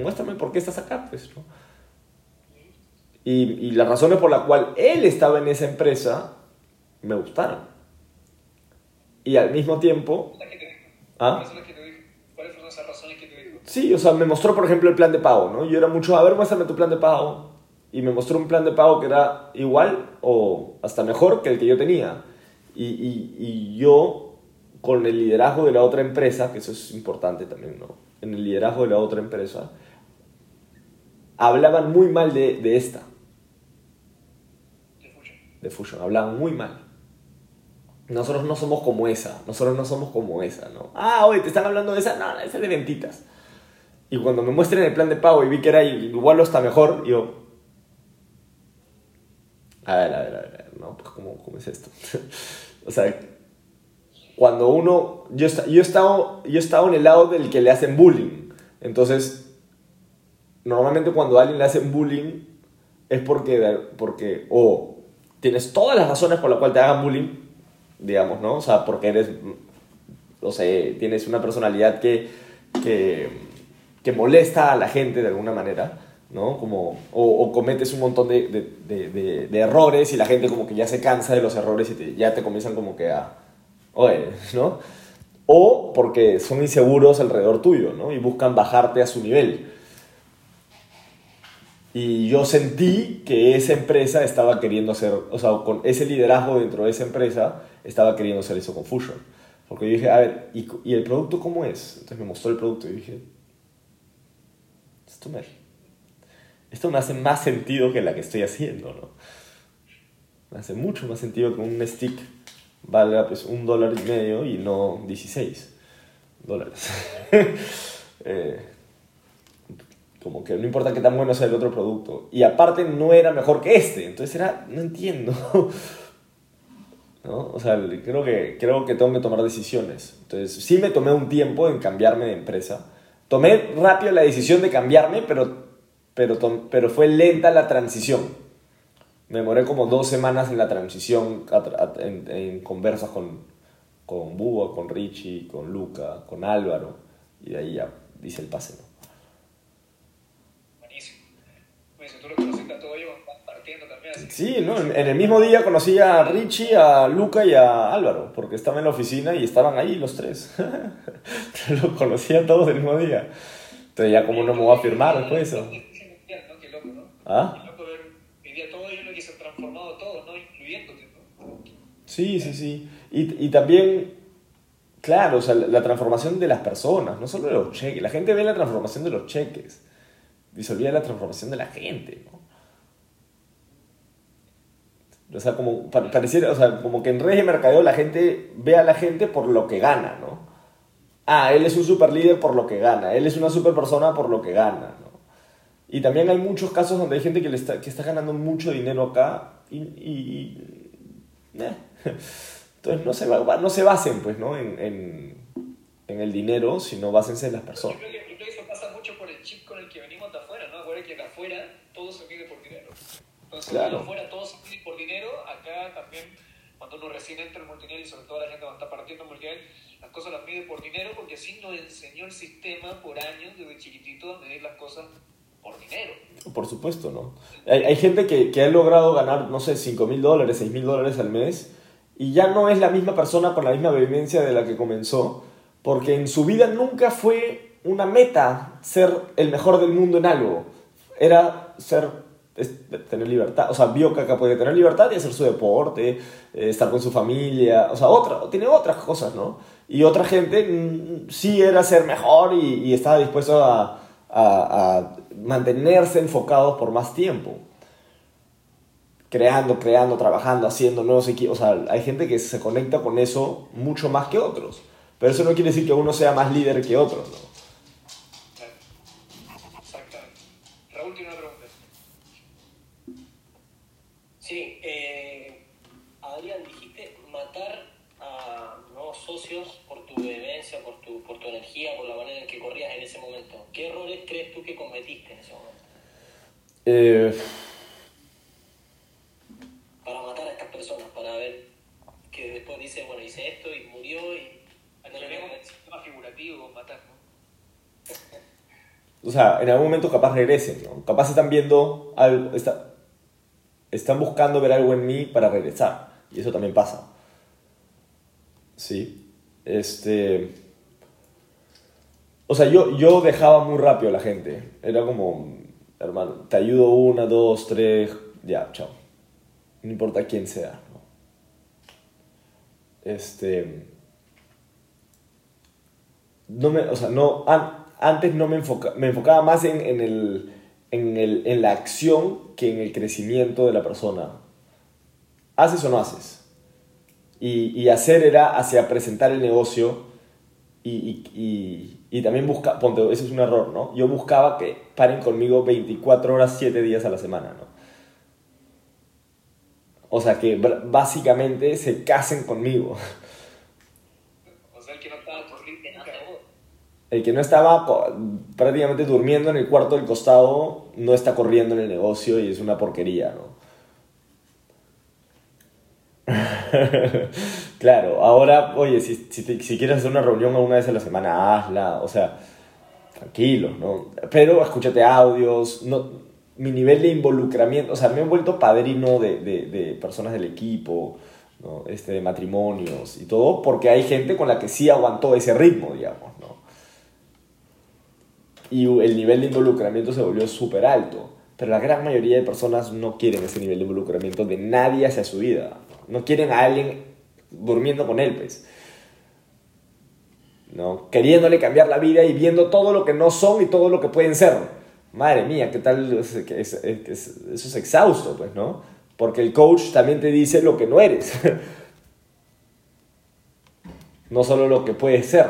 muéstrame por qué estás acá, pues, ¿no? Y, y las razones por las cuales él estaba en esa empresa me gustaron. Y al mismo tiempo. ¿Ah? ¿Cuáles fueron esas razones? Sí, o sea, me mostró, por ejemplo, el plan de pago, ¿no? Yo era mucho, a ver, muéstrame tu plan de pago. Y me mostró un plan de pago que era igual o hasta mejor que el que yo tenía. Y, y, y yo, con el liderazgo de la otra empresa, que eso es importante también, ¿no? En el liderazgo de la otra empresa, hablaban muy mal de, de esta, De Fusion. de Fusion, hablaban muy mal. Nosotros no somos como esa, nosotros no somos como esa, ¿no? Ah, oye, te están hablando de esa, no, esa es de ventitas. Y cuando me muestran el plan de pago y vi que era igual o hasta mejor, yo... A ver, a ver, a ver, no, pues ¿cómo, cómo es esto? o sea, cuando uno... Yo, yo, he estado, yo he estado en el lado del que le hacen bullying. Entonces, normalmente cuando a alguien le hacen bullying es porque, porque o tienes todas las razones por las cuales te hagan bullying, digamos, ¿no? O sea, porque eres, no sé, tienes una personalidad que, que, que molesta a la gente de alguna manera, ¿no? Como, o, o cometes un montón de, de, de- de- errores y la gente como que ya se cansa de los errores y te- ya te comienzan como que a, oye, ¿no? O porque son inseguros alrededor tuyo, ¿no? Y buscan bajarte a su nivel. Y yo sentí que esa empresa estaba queriendo hacer, o sea, con ese liderazgo dentro de esa empresa, estaba queriendo hacer eso con Fusion. Porque yo dije, a ver, ¿y, y el producto cómo es? Entonces me mostró el producto y dije, esto me, esto me hace más sentido que la que estoy haciendo, ¿no? Me hace mucho más sentido que un stick valga pues un dólar y medio y no 16 dólares. Eh, Como que no importa qué tan bueno sea el otro producto. Y aparte no era mejor que este. Entonces era, no entiendo. ¿No? O sea, creo que, creo que tengo que tomar decisiones. Entonces sí me tomé un tiempo en cambiarme de empresa. Tomé rápido la decisión de cambiarme, pero, pero, pero fue lenta la transición. Me demoré como dos semanas en la transición, en, en conversas con, con Búho, con Richie, con Luca, con Álvaro. Y de ahí ya dice el pase. ¿no? Sí, ¿no? En, el mismo día conocí a Richie, a Luca y a Álvaro, porque estaban en la oficina y estaban ahí los tres. Los conocía todos el mismo día. Entonces ya como no me voy a firmar después eso. Qué loco, ¿no? ¿Ah? Sí, sí, sí. Y, y también, claro, o sea, la transformación de las personas, no solo de los cheques. La gente ve la transformación de los cheques y se olvida la transformación de la gente, ¿no? O sea, como pareciera, o sea, como que en redes de mercadeo la gente ve a la gente por lo que gana, ¿no? Ah, él es un super líder por lo que gana, él es una super persona por lo que gana, ¿no? Y también hay muchos casos donde hay gente que, le está, que está ganando mucho dinero acá y... y, eh. Entonces no se, no se basen, pues, ¿no? En, en, en, el dinero, sino básense en las personas. Yo creo, que, eso pasa mucho por el chip con el que venimos de afuera, ¿no? Acuérdate que de afuera todo se mide por dinero. Entonces, claro. afuera todo se mide por dinero, acá también, cuando uno recién entra en multinivel y sobre todo la gente cuando está partiendo en multinivel, las cosas las mide por dinero porque así nos enseñó el sistema por años, desde chiquitito, a medir las cosas por dinero. Por supuesto, ¿no? Hay, hay gente que, que, ha logrado ganar, no sé, 5 mil dólares, 6 mil dólares al mes y ya no es la misma persona con la misma vivencia de la que comenzó, porque en su vida nunca fue una meta ser el mejor del mundo en algo. Era ser tener libertad, o sea, vio que acá puede tener libertad y hacer su deporte, eh, estar con su familia, o sea, otra, tiene otras cosas, ¿no? Y otra gente mm, sí era ser mejor y, y estaba dispuesto a, a, a, mantenerse enfocados por más tiempo. Creando, creando, trabajando, haciendo nuevos equipos. O sea, hay gente que se conecta con eso mucho más que otros. Pero eso no quiere decir que uno sea más líder que otro, ¿no? Sí, eh, Adrián, dijiste matar a nuevos socios por tu vehemencia, por tu, por tu energía, por la manera en que corrías en ese momento. ¿Qué errores crees tú que cometiste en ese momento? Eh... Para matar a estas personas, para ver que después dice, bueno, hice esto y murió y... Un sistema figurativo, matar, ¿no? O sea, en algún momento capaz regresen, ¿no? Capaz están viendo algo, está, están buscando ver algo en mí para regresar. Y eso también pasa. Sí. Este. O sea, yo, yo dejaba muy rápido a la gente. Era como, hermano, te ayudo una, dos, tres, ya, chao. No importa quién sea. ¿no? Este. No me, o sea, no, an, antes no me, enfoca, me enfocaba más en, en el en, el, en la acción que en el crecimiento de la persona. ¿Haces o no haces? Y, y hacer era hacia presentar el negocio y, y, también buscar, ponte, ese es un error, ¿no? Yo buscaba que paren conmigo 24 horas, 7 días a la semana, ¿no? O sea, que básicamente se casen conmigo. el que no estaba prácticamente durmiendo en el cuarto del costado no está corriendo en el negocio y es una porquería, ¿no? claro, ahora, oye, si, si, si, quieres hacer una reunión una vez a la semana, hazla, o sea, tranquilo, ¿no? Pero escúchate audios, no, mi nivel de involucramiento, o sea, me he vuelto padrino de, de, personas del equipo, este, de matrimonios y todo, porque hay gente con la que sí aguantó ese ritmo, digamos, ¿no? y el nivel de involucramiento se volvió súper alto. Pero la gran mayoría de personas no quieren ese nivel de involucramiento de nadie hacia su vida. No quieren a alguien durmiendo con él, pues. ¿No? Queriéndole cambiar la vida y viendo todo lo que no son y todo lo que pueden ser. Madre mía, ¿qué tal? eso es exhausto, pues, ¿no? Porque el coach también te dice lo que no eres. no solo lo que puedes ser.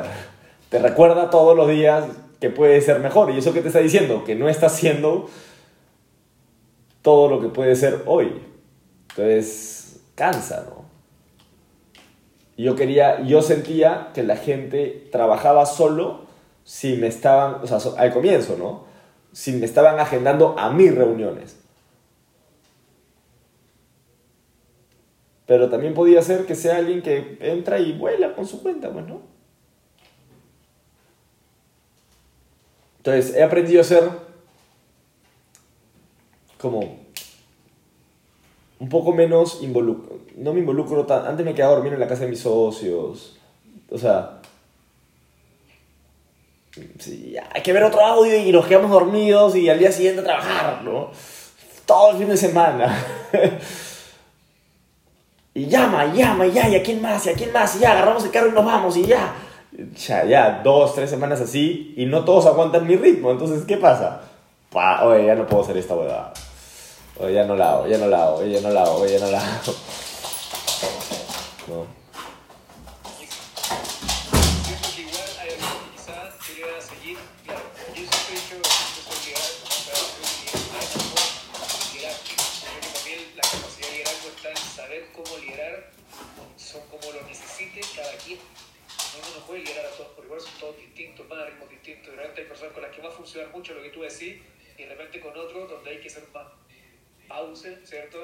Te recuerda todos los días que puede ser mejor. ¿Y eso qué te está diciendo? Que no estás haciendo todo lo que puede ser hoy. Entonces, cansa, ¿no? Yo quería, yo sentía que la gente trabajaba solo si me estaban, o sea, al comienzo, ¿no? Si me estaban agendando a mis reuniones. Pero también podía ser que sea alguien que entra y vuela con su cuenta, pues, ¿no? Entonces, he aprendido a ser como un poco menos involucro. No me involucro tan. Antes me quedaba a dormir en la casa de mis socios. O sea. Sí, hay que ver otro audio y nos quedamos dormidos y al día siguiente a trabajar, ¿no? Todo el fin de semana. y llama, llama, ya, y a quién más, y a quién más, y ya, agarramos el carro y nos vamos, y ya. Ya, ya, dos, tres semanas así, y no todos aguantan mi ritmo. Entonces, ¿qué pasa? Pa, oye, ya no puedo hacer esta huevada. Oye, ya no la hago, ya no la hago, ya no la hago, ya no la hago. No. Puede liderar a todos por son todos distintos, más ritmos distintos. De repente hay personas con las que va a funcionar mucho lo que tú decís, y de repente con otros donde hay que ser más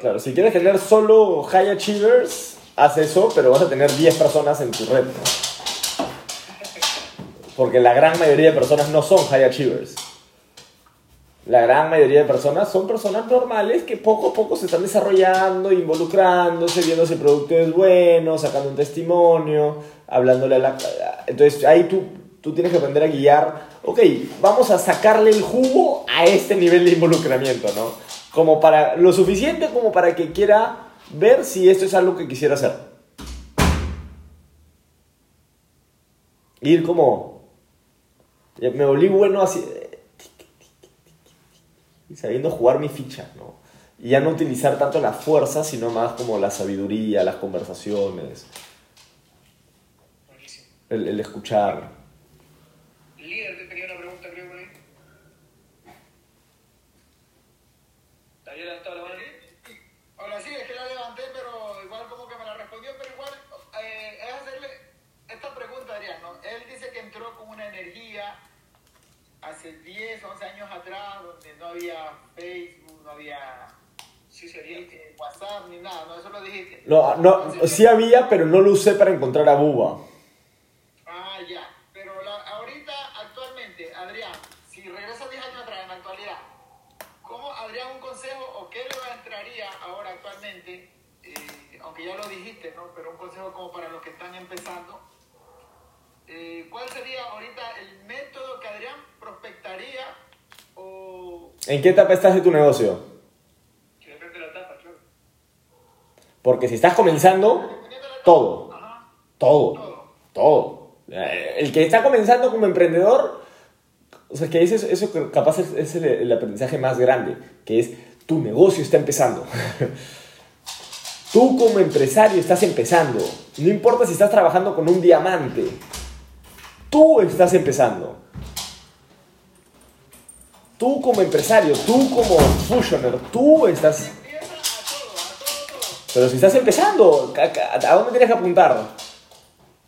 Claro, si quieres tener solo high achievers, haz eso, pero vas a tener 10 personas en tu red. Porque la gran mayoría de personas no son high achievers. La gran mayoría de personas son personas normales que poco a poco se están desarrollando, involucrándose, viendo si el producto es bueno, sacando un testimonio, hablándole a la... Entonces ahí tú, tú tienes que aprender a guiar, ok, vamos a sacarle el jugo a este nivel de involucramiento, ¿no? Como para, lo suficiente como para que quiera ver si esto es algo que quisiera hacer. Ir como... Me volví bueno así y sabiendo jugar mi ficha, ¿no? Y ya no utilizar tanto la fuerza, sino más como la sabiduría, las conversaciones, Buenísimo. el, el escuchar. Líder, te tenía una pregunta, creo, por ahí. ¿Te había levantado la mano? Hola, sí, es que la levanté, pero igual como que me la respondió, pero igual eh, es hacerle esta pregunta, Adrián, ¿no? Él dice que entró con una energía hace 10, 11 años atrás, donde no había Facebook, no había Sí, sería. eh, WhatsApp ni nada, ¿no? Eso lo dijiste. No, no, sí había, pero no lo usé para encontrar a Buba. Ah, ya. Pero la- ahorita, actualmente, Adrián, si regresa 10 años atrás en la actualidad, ¿cómo, Adrián, un consejo o qué le entraría ahora actualmente? eh, aunque ya lo dijiste, ¿no? Pero un consejo como para los que están empezando. Eh, ¿Cuál sería ahorita el método que Adrián prospectaría o... ¿En qué etapa estás de tu negocio? Que depende de la etapa, claro. Porque si estás comenzando, todo, Ajá, todo, todo. Eh, El que está comenzando como emprendedor, o sea, que eso, capaz es, es el, el aprendizaje más grande, que es tu negocio está empezando. Tú como empresario estás empezando. No importa si estás trabajando con un diamante. Tú estás empezando. Tú como empresario, tú como fusioner, tú estás... A a. Pero si estás empezando, ¿a, a- a dónde tienes que apuntar?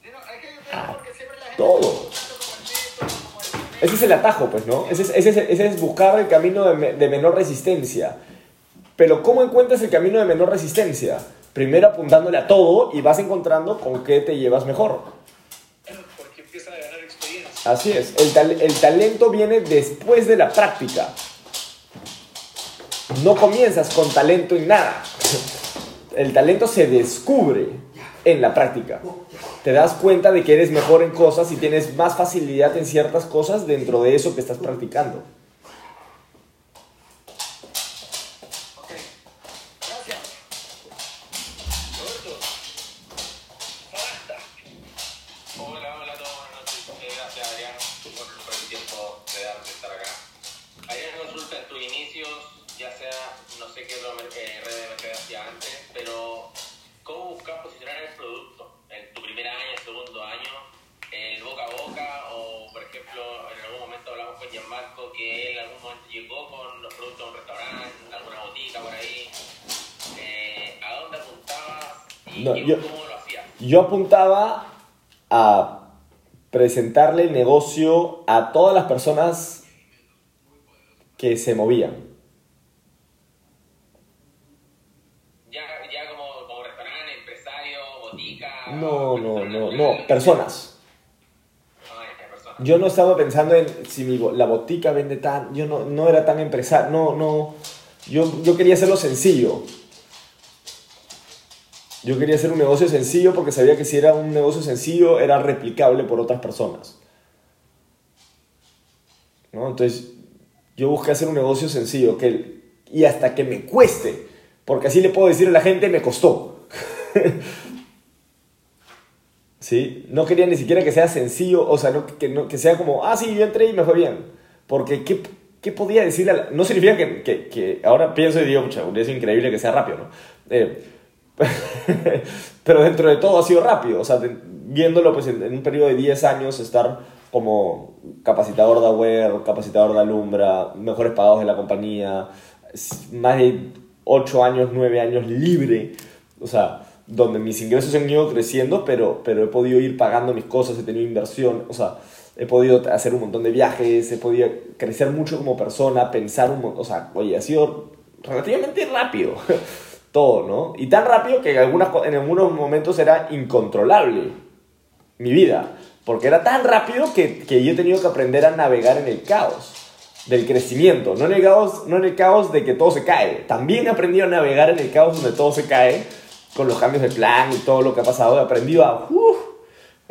Gente todo. Ese es el atajo, pues, ¿no? Ese es, ese es- buscar el camino de, de menor resistencia. Pero ¿cómo encuentras el camino de menor resistencia? Primero apuntándole a todo y vas encontrando con qué te llevas mejor. Porque empiezan a ganar experiencia. Así es, el, el talento viene después de la práctica. No comienzas con talento en nada. El talento se descubre en la práctica. Te das cuenta de que eres mejor en cosas y tienes más facilidad en ciertas cosas dentro de eso que estás practicando. marca, no sé qué otra eh, red de mercado hacía antes, pero ¿cómo buscas posicionar el producto en tu primer año, en segundo año, el boca a boca? O, por ejemplo, en algún momento hablamos con Gianmarco que él en algún momento llegó con los productos a un restaurante, alguna botica por ahí. Eh, ¿A dónde apuntabas y no, yo, cómo lo hacías? Yo apuntaba a presentarle el negocio a todas las personas que se movían. No, no, no, no, personas. Yo no estaba pensando en si la botica vende tan... Yo no, no era tan empresario, no, no. Yo, yo quería hacerlo sencillo. Yo quería hacer un negocio sencillo porque sabía que si era un negocio sencillo era replicable por otras personas. ¿No? Entonces, yo busqué hacer un negocio sencillo que, y hasta que me cueste, porque así le puedo decir a la gente, me costó. ¿Sí? No quería ni siquiera que sea sencillo, o sea, que, no, que sea como, ah, sí, yo entré y me fue bien. Porque, ¿qué, qué podía decirle? la- No significa que, que, que ahora pienso y digo, pucha, es increíble que sea rápido, ¿no? Eh, pero dentro de todo ha sido rápido, o sea, de- viéndolo pues en, en un periodo de 10 años, estar como capacitador de Aware, capacitador de Alumbra, mejores pagados de la compañía, más de 8 años, 9 años libre, o sea, donde mis ingresos han ido creciendo, pero, pero he podido ir pagando mis cosas, he tenido inversión, o sea, he podido hacer un montón de viajes, he podido crecer mucho como persona, pensar un montón, o sea, oye, ha sido relativamente rápido todo, ¿no? Y tan rápido que en, algunas, en algunos momentos era incontrolable mi vida, porque era tan rápido que, que yo he tenido que aprender a navegar en el caos del crecimiento, no en el caos, no en el caos de que todo se cae. También he aprendido a navegar en el caos donde todo se cae, con los cambios de plan y todo lo que ha pasado. He aprendido a,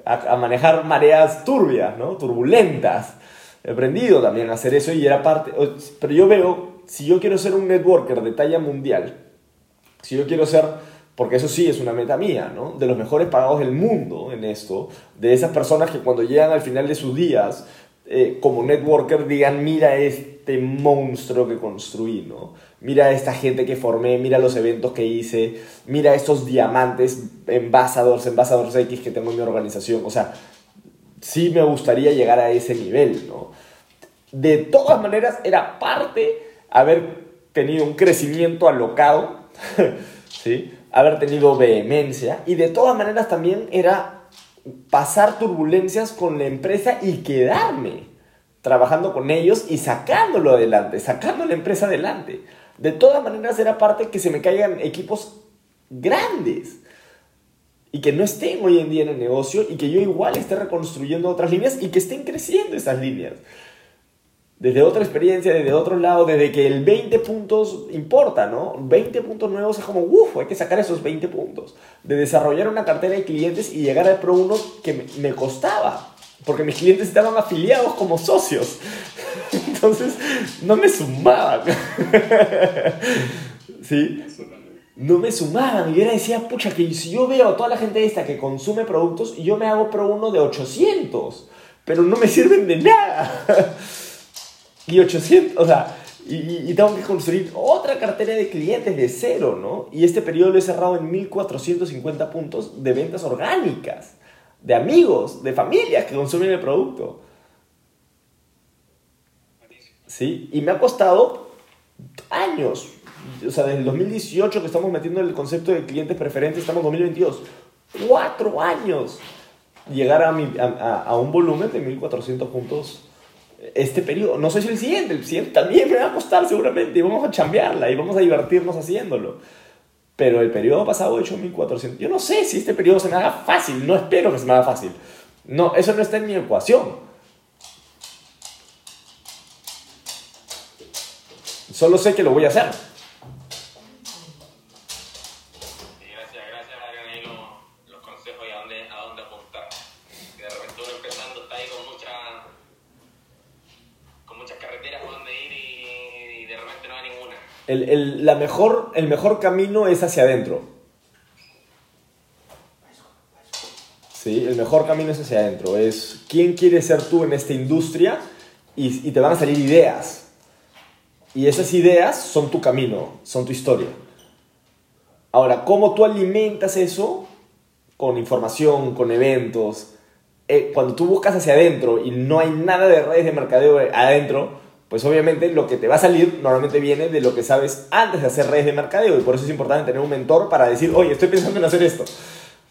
a, manejar mareas turbias, ¿no? Turbulentas. He aprendido también a hacer eso y era parte... Pero yo veo, si yo quiero ser un networker de talla mundial, si yo quiero ser, porque eso sí es una meta mía, ¿no? De los mejores pagados del mundo en esto, de esas personas que cuando llegan al final de sus días, eh, como networker, digan, mira este monstruo que construí, ¿no? Mira esta gente que formé, mira los eventos que hice, mira estos diamantes, embajadores, embajadores X que tengo en mi organización. O sea, sí me gustaría llegar a ese nivel, ¿no? De todas maneras, era parte haber tenido un crecimiento alocado, ¿sí? Haber tenido vehemencia y de todas maneras también era pasar turbulencias con la empresa y quedarme trabajando con ellos y sacándolo adelante, sacando la empresa adelante. De todas maneras era parte que se me caigan equipos grandes y que no estén hoy en día en el negocio y que yo igual esté reconstruyendo otras líneas y que estén creciendo esas líneas. Desde otra experiencia, desde otro lado, desde que el 20 puntos importa, ¿no? 20 puntos nuevos es como, uff, hay que sacar esos 20 puntos. De desarrollar una cartera de clientes y llegar al Pro 1 que me, costaba. Porque mis clientes estaban afiliados como socios. Entonces, no me sumaban. ¿Sí? no me sumaban. Y yo decía, pucha, que si yo veo a toda la gente esta que consume productos y yo me hago pro uno de 800, pero no me sirven de nada. y 800, o sea, y tengo que construir otra cartera de clientes de cero, ¿no? Y este periodo lo he cerrado en 1450 puntos de ventas orgánicas, de amigos, de familias que consumen el producto. ¿Sí? Y me ha costado años. O sea, desde el 2018 que estamos metiendo el concepto de clientes preferentes, estamos en 2022. Cuatro años. Llegar a, mi- a, a- un volumen de 1400 puntos este periodo. No sé si el siguiente, el siguiente también me va a costar seguramente y vamos a chambearla y vamos a divertirnos haciéndolo. Pero el periodo pasado he hecho 1400. Yo no sé si este periodo se me haga fácil, no espero que se me haga fácil. No, eso no está en mi ecuación. Solo sé que lo voy a hacer. El, la mejor, el mejor camino es hacia adentro. Sí, el mejor camino es hacia adentro. Es quién quieres ser tú en esta industria y, y te van a salir ideas. Y esas ideas son tu camino, son tu historia. Ahora, ¿cómo tú alimentas eso? Con información, con eventos. Eh, cuando tú buscas hacia adentro y no hay nada de redes de mercadeo adentro, pues obviamente lo que te va a salir normalmente viene de lo que sabes antes de hacer redes de mercadeo y por eso es importante tener un mentor para decir, oye, estoy pensando en hacer esto,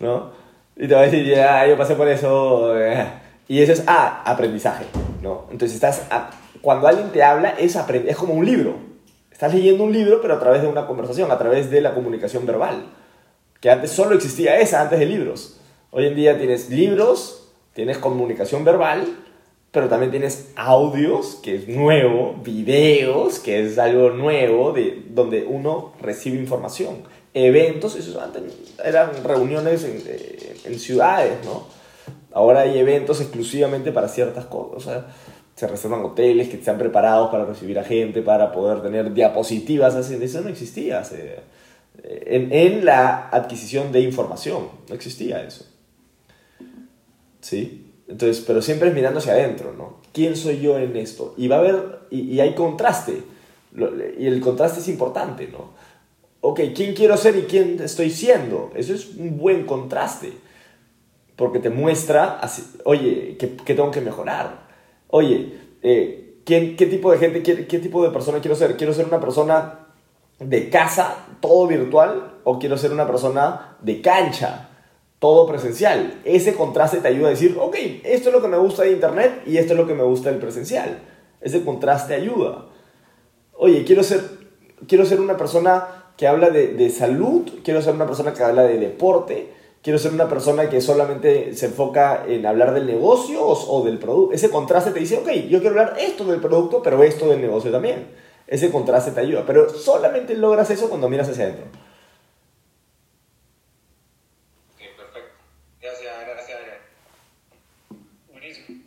¿no? Y te va a decir, ya, yo pasé por eso. eh". Y eso es, ah, aprendizaje, ¿no? Entonces estás, cuando alguien te habla es, es como un libro. Estás leyendo un libro, pero a través de una conversación, a través de la comunicación verbal. Que antes solo existía esa, antes de libros. Hoy en día tienes libros, tienes comunicación verbal, pero también tienes audios, que es nuevo, videos, que es algo nuevo, de, donde uno recibe información. Eventos, eso antes eran reuniones en, eh, en ciudades, ¿no? Ahora hay eventos exclusivamente para ciertas cosas. O sea, se reservan hoteles que están preparados para recibir a gente, para poder tener diapositivas. así. Eso no existía hace- en, en la adquisición de información. No existía eso. ¿Sí? Entonces, pero siempre es mirando hacia adentro, ¿no? ¿Quién soy yo en esto? Y va a haber, y, y hay contraste. Y el contraste es importante, ¿no? Ok, ¿quién quiero ser y quién estoy siendo? Eso es un buen contraste porque te muestra, así, oye, ¿qué, qué tengo que mejorar? Oye, eh, ¿quién, ¿qué tipo de gente, qué, qué tipo de persona quiero ser? ¿Quiero ser una persona de casa, todo virtual, o quiero ser una persona de cancha, todo presencial? Ese contraste te ayuda a decir, ok, esto es lo que me gusta de Internet y esto es lo que me gusta del presencial. Ese contraste ayuda. Oye, quiero ser, quiero ser una persona que habla de, de salud, quiero ser una persona que habla de deporte, quiero ser una persona que solamente se enfoca en hablar del negocio o, del producto. Ese contraste te dice, ok, yo quiero hablar esto del producto, pero esto del negocio también. Ese contraste te ayuda, pero solamente logras eso cuando miras hacia adentro. Ok, perfecto. Gracias, gracias, Adrián. Buenísimo.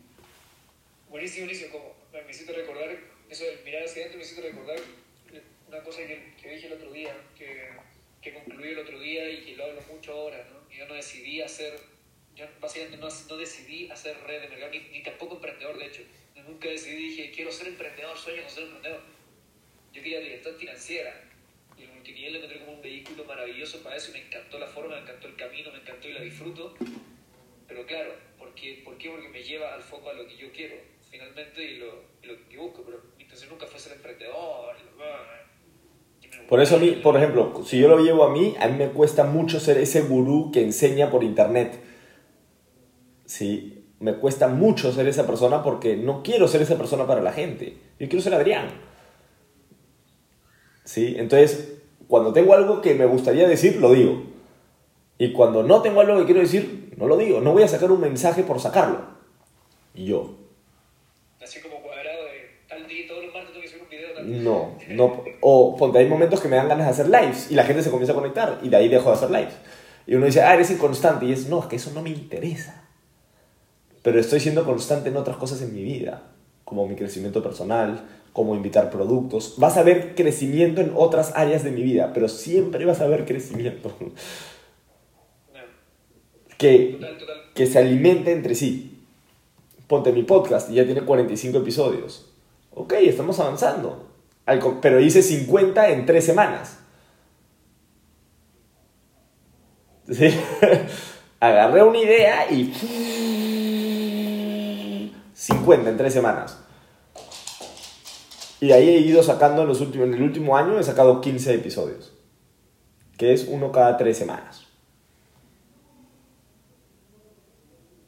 Buenísimo, buenísimo. Como me hiciste recordar, eso del mirar hacia adentro me hiciste recordar una cosa que, dije el otro día, que, que concluí el otro día y que lo hablo mucho ahora, ¿no? Yo no decidí hacer, yo básicamente no, no decidí hacer red de mercado, ni, tampoco emprendedor, de hecho. Nunca decidí, dije, quiero ser emprendedor, sueño con ser emprendedor. Yo quería libertad financiera. Y el multinivel lo encontré como un vehículo maravilloso para eso me encantó la forma, me encantó el camino, me encantó y la disfruto. Pero claro. ¿por qué? Porque me lleva al foco a lo que yo quiero, finalmente, y lo, y lo que busco. Pero mi intención nunca fue ser emprendedor. y, ah, me- Por eso a mí, por ejemplo, si yo lo llevo a mí, a mí me cuesta mucho ser ese gurú que enseña por internet. Sí, me cuesta mucho ser esa persona porque no quiero ser esa persona para la gente. Yo quiero ser Adrián. Sí, entonces, cuando tengo algo que me gustaría decir, lo digo. Y cuando no tengo algo que quiero decir, no lo digo. No voy a sacar un mensaje por sacarlo. Y yo, Así como cuadrado de tal día, todos los martes tengo que subir un video. Tal. No, no. O ponte, hay momentos que me dan ganas de hacer lives y la gente se comienza a conectar y de ahí dejo de hacer lives. Y uno dice, ah, eres inconstante. Y es, no, es que eso no me interesa. Pero estoy siendo constante en otras cosas en mi vida, como mi crecimiento personal, como invitar productos. Vas a ver crecimiento en otras áreas de mi vida, pero siempre vas a ver crecimiento No, que, total, total. que se alimente entre sí. Ponte mi podcast y ya tiene 45 episodios. Ok, estamos avanzando. Pero hice 50 en 3 semanas. ¿Sí? Agarré una idea y... 50 en 3 semanas. Y ahí he ido sacando en, los últimos, en el último año, he sacado 15 episodios. Que es uno cada 3 semanas.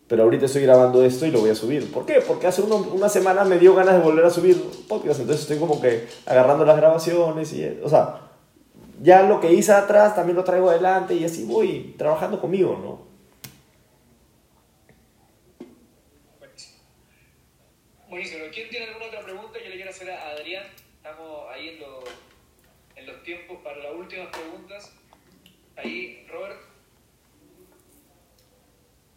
Pero ahorita estoy grabando esto y lo voy a subir. ¿Por qué? Porque hace uno- una semana me dio ganas de volver a subir podcast. Entonces estoy como que agarrando las grabaciones y... O sea, ya lo que hice atrás también lo traigo adelante y así voy trabajando conmigo, ¿no? Buenísimo. Buenísimo. ¿Quién tiene alguna otra pregunta que le quiera hacer a Adrián? Estamos ahí en, lo- en los tiempos para las últimas preguntas. Ahí, Robert.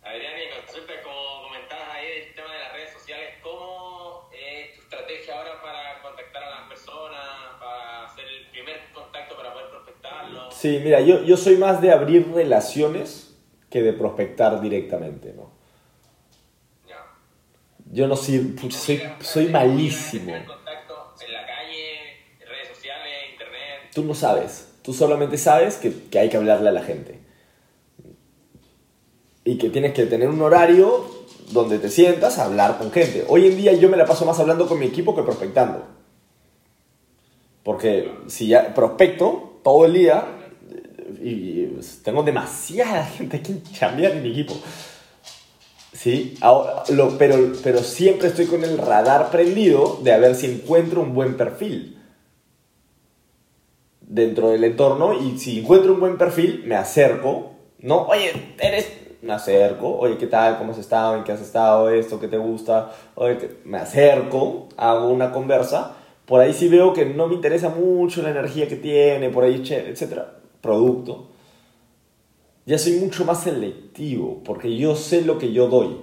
Adrián, y consulta, como comentabas ahí el tema de las redes sociales, ¿cómo es tu estrategia ahora para contactar a las personas, para hacer el primer contacto para poder prospectarlo? Sí, mira, yo, yo soy más de abrir relaciones que de prospectar directamente, ¿no? Ya. Yo no soy, pucha, soy, soy malísimo. ¿El contacto en la calle, en redes sociales, internet? Tú no sabes, tú solamente sabes que, que hay que hablarle a la gente. Y que tienes que tener un horario donde te sientas a hablar con gente. Hoy en día yo me la paso más hablando con mi equipo que prospectando. Porque si ya prospecto todo el día y, y tengo demasiada gente aquí en chambear en mi equipo. Sí, pero, pero siempre estoy con el radar prendido de a ver si encuentro un buen perfil dentro del entorno y si encuentro un buen perfil me acerco, ¿no? Oye, eres... Me acerco, oye, ¿qué tal? ¿Cómo has estado? ¿En qué has estado? ¿Esto? ¿Qué te gusta? Oye, ¿qué- me acerco, hago una conversa. Por ahí sí veo que no me interesa mucho la energía que tiene, por ahí, etcétera. Producto. Ya soy mucho más selectivo, porque yo sé lo que yo doy.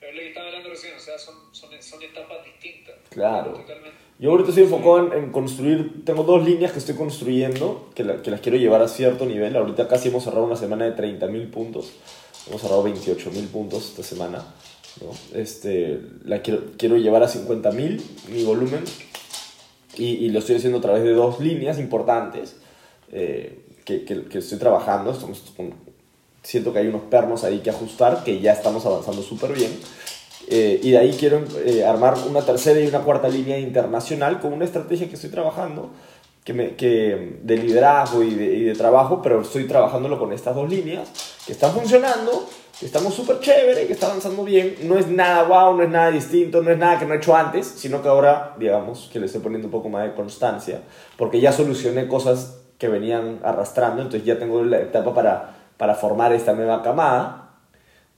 Pero lo que estaba hablando recién, o sea, son, son, son etapas distintas. Claro. Totalmente. Yo ahorita estoy enfocado en, en construir, tengo dos líneas que estoy construyendo, que, la- que las quiero llevar a cierto nivel. Ahorita casi hemos cerrado una semana de 30.000 puntos, hemos cerrado 28.000 puntos esta semana. ¿no? Este, la quiero, quiero llevar a 50.000 mi volumen y, y lo estoy haciendo a través de dos líneas importantes eh, que, que, que estoy trabajando. Estamos siento que hay unos pernos ahí que ajustar, que ya estamos avanzando súper bien. Eh, y de ahí quiero eh, armar una tercera y una cuarta línea internacional con una estrategia que estoy trabajando que me, que, de liderazgo y de, y de trabajo, pero estoy trabajándolo con estas dos líneas que están funcionando, que estamos súper chévere, que está avanzando bien. No es nada wow, no es nada distinto, no es nada que no he hecho antes, sino que ahora, digamos, que le estoy poniendo un poco más de constancia, porque ya solucioné cosas que venían arrastrando, entonces ya tengo la etapa para, para formar esta nueva camada.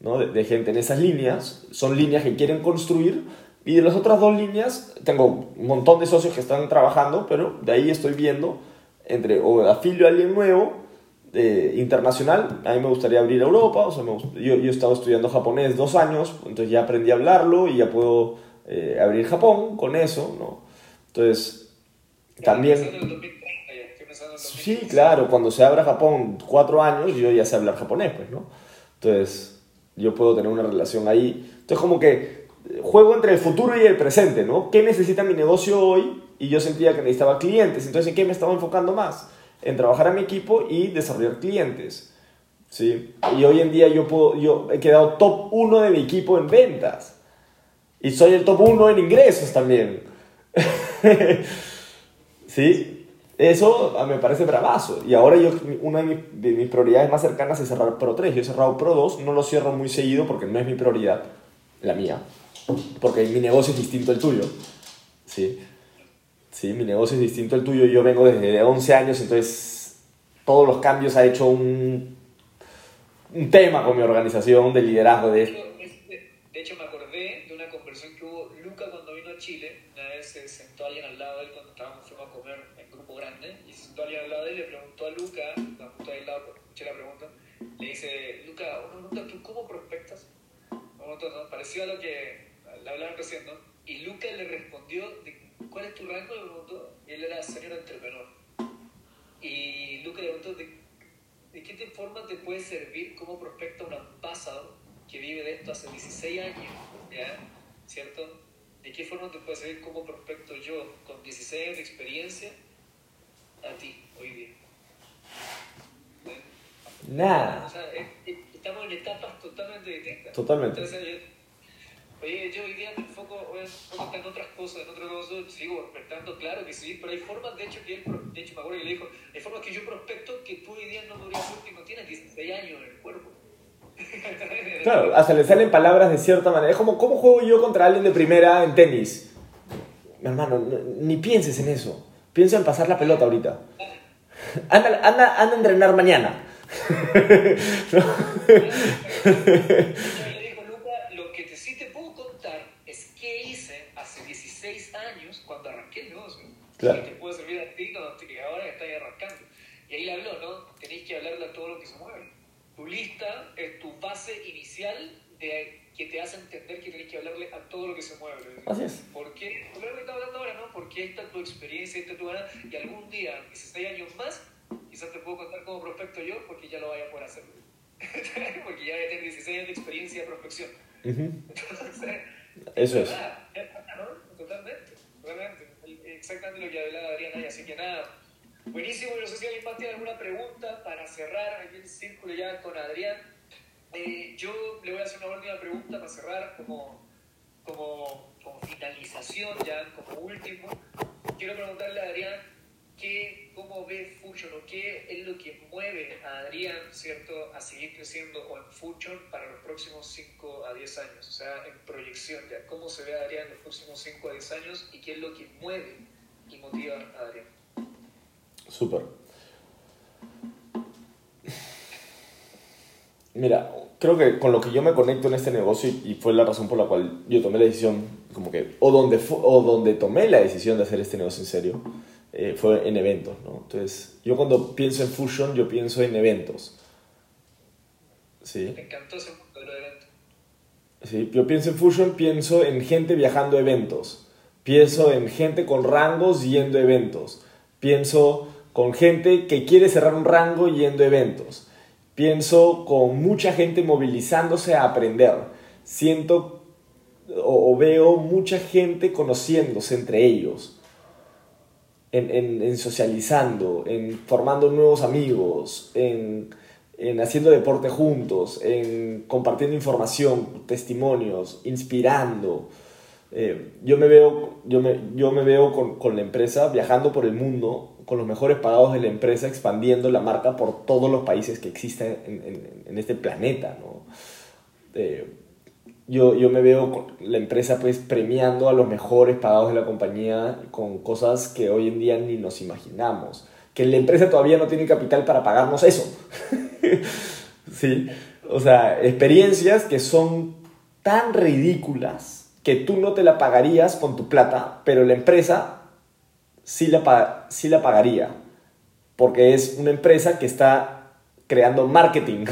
¿No? de, de gente en esas líneas, son líneas que quieren construir y de las otras dos líneas tengo un montón de socios que están trabajando, pero de ahí estoy viendo entre o afilio a alguien nuevo eh, internacional, a mí me gustaría abrir a Europa, o sea, me yo, yo he estado estudiando japonés dos años, entonces ya aprendí a hablarlo y ya puedo eh, abrir Japón con eso, ¿no? Entonces, también... Estoy pensando en el 2030 ya, estoy pensando en el Sí, 2030. claro, cuando se abra Japón cuatro años, yo ya sé hablar japonés, pues, ¿no? Entonces, yo puedo tener una relación ahí. Entonces, como que eh, juego entre el futuro y el presente, ¿no? ¿Qué necesita mi negocio hoy? Y yo sentía que necesitaba clientes. Entonces, ¿en qué me estaba enfocando más? En trabajar a mi equipo y desarrollar clientes. ¿Sí? Y hoy en día yo, puedo, yo he quedado top uno de mi equipo en ventas. Y soy el top uno en ingresos también. ¿Sí? Eso ah, me parece bravazo. Y ahora yo, una de mis, de mis prioridades más cercanas es cerrar Pro 3. Yo he cerrado Pro 2, no lo cierro muy seguido porque no es mi prioridad, la mía. Porque mi negocio es distinto al tuyo. ¿Sí? Sí, mi negocio es distinto al tuyo. Yo vengo desde 11 años, entonces todos los cambios ha hecho un, un tema con mi organización de liderazgo. De, De hecho, me acordé de una conversación que hubo Luca cuando vino a Chile. Una vez se sentó alguien al lado de él cuando estábamos fuimos a comer en grupo grande. Y se sentó alguien al lado de él y le preguntó a Luca, estaba justo ahí al lado, escuché la pregunta. Le dice, Luca, una pregunta, ¿tú cómo prospectas? ¿no? Pareció a lo que le hablaban recién, ¿no? Y Luca le respondió, de, ¿cuál es tu rango? Le preguntó. Y él era señor entrepreneur. Y Luca le preguntó, ¿de, de qué te forma te puede servir como prospecto un ambassador que vive de esto hace 16 años? ¿Ya? ¿Cierto? ¿De qué forma te puede servir como prospecto yo, con 16 años de experiencia, a ti hoy día? ¿Eh? O nada. sea, es- es- estamos en etapas totalmente distintas. Totalmente. Entonces, yo- oye, yo hoy día me enfoco, en otras cosas, en otras cosas, sigo prospectando, claro que sí, pero hay formas, de hecho, que él, de hecho, me acuerdo que le dijo, hay formas que yo prospecto que tú hoy día no podrías hacer porque no tienes 16 años en el cuerpo. Claro, hasta le salen palabras de cierta manera. Es como, ¿cómo juego yo contra alguien de primera en tenis? Mi hermano, no- ni pienses en eso. Piensa en pasar la pelota ahorita. Anda, anda, anda a entrenar mañana. Entonces le dijo, Luca, lo que te, sí te puedo contar es qué hice hace 16 años cuando arranqué el negocio. Claro. Que te puede servir a ti cuando te, ahora que estás arrancando. Y ahí le habló, ¿no? Tenéis que hablarle a todo lo que se mueve. Tu lista es tu base inicial de que te hace entender que tenés que hablarle a todo lo que se mueve. Así es. ¿Por qué? Por lo que estamos hablando ahora, ¿no? Porque ahí está tu experiencia, ahí está tu gana, y algún día, 16 años más, quizás te puedo contar como prospecto yo, porque ya lo vaya a poder hacer. porque ya tener 16 años de experiencia de prospección. Ujú. Entonces, Eso es. es verdad, ¿no? Totalmente, totalmente. Exactamente lo que hablaba Adriana, y así que nada. Buenísimo, y no sé si alguien más tiene alguna pregunta para cerrar aquí el círculo ya con Adrián. Eh, yo le voy a hacer una última pregunta para cerrar como, como, como finalización ya, como último. quiero preguntarle a Adrián qué, cómo ve Fusion o qué es lo que mueve a Adrián, ¿cierto?, a seguir creciendo o en Fusion para los próximos 5 a 10 años. O sea, en proyección, ya, cómo se ve a Adrián en los próximos 5 a 10 años y qué es lo que mueve y motiva a Adrián. Súper. Mira, creo que con lo que yo me conecto en este negocio y, y fue la razón por la cual yo tomé la decisión, como que, o donde, o donde tomé la decisión de hacer este negocio en serio, eh, fue en eventos, ¿no? Entonces, yo cuando pienso en Fusion, yo pienso en eventos. ¿Sí? Me encantó ese mundo de los eventos. Sí, yo pienso en Fusion, pienso en gente viajando a eventos. Pienso en gente con rangos yendo a eventos. Pienso con gente que quiere cerrar un rango yendo a eventos. Pienso con mucha gente movilizándose a aprender. Siento o, veo mucha gente conociéndose entre ellos. En, socializando, en formando nuevos amigos, en, en haciendo deporte juntos, en compartiendo información, testimonios, inspirando. Eh, yo me veo, yo me, yo me veo con la empresa viajando por el mundo, con los mejores pagados de la empresa, expandiendo la marca por todos los países que existen en, este planeta. ¿no? Eh, yo, yo me veo con la empresa pues premiando a los mejores pagados de la compañía con cosas que hoy en día ni nos imaginamos. Que la empresa todavía no tiene capital para pagarnos eso. sí, o sea, experiencias que son tan ridículas que tú no te la pagarías con tu plata, pero la empresa sí la, sí la pagaría. Porque es una empresa que está creando marketing.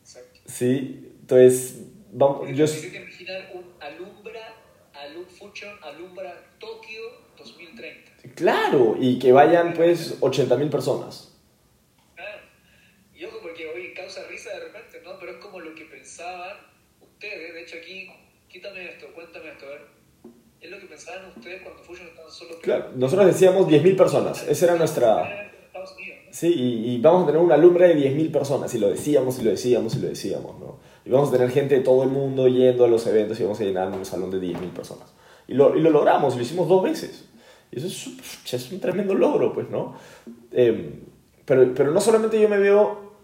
Exacto. Sí, entonces, vamos, yo, me tengo que imaginar un Alumbra, Alum Fusion, Alumbra Tokio 2030. claro, y que vayan pues 80.000 personas. Claro. Y ojo, porque hoy causa risa de repente, ¿no? Pero es como lo que pensaban ustedes. De hecho, aquí, quítame esto, cuéntame esto, a ver. Es lo que pensaban ustedes cuando Fusion estaban solo. Claro, nosotros decíamos 10.000 personas, esa era nuestra... Sí, y, y vamos a tener una alumbre de 10.000 personas, y lo decíamos, y lo decíamos, y lo decíamos, ¿no? Y vamos a tener gente de todo el mundo yendo a los eventos y vamos a llenar un salón de 10.000 personas. Y lo, y lo logramos, lo hicimos dos veces. Y eso es, es un tremendo logro, pues, ¿no? Eh, pero, pero no solamente yo me veo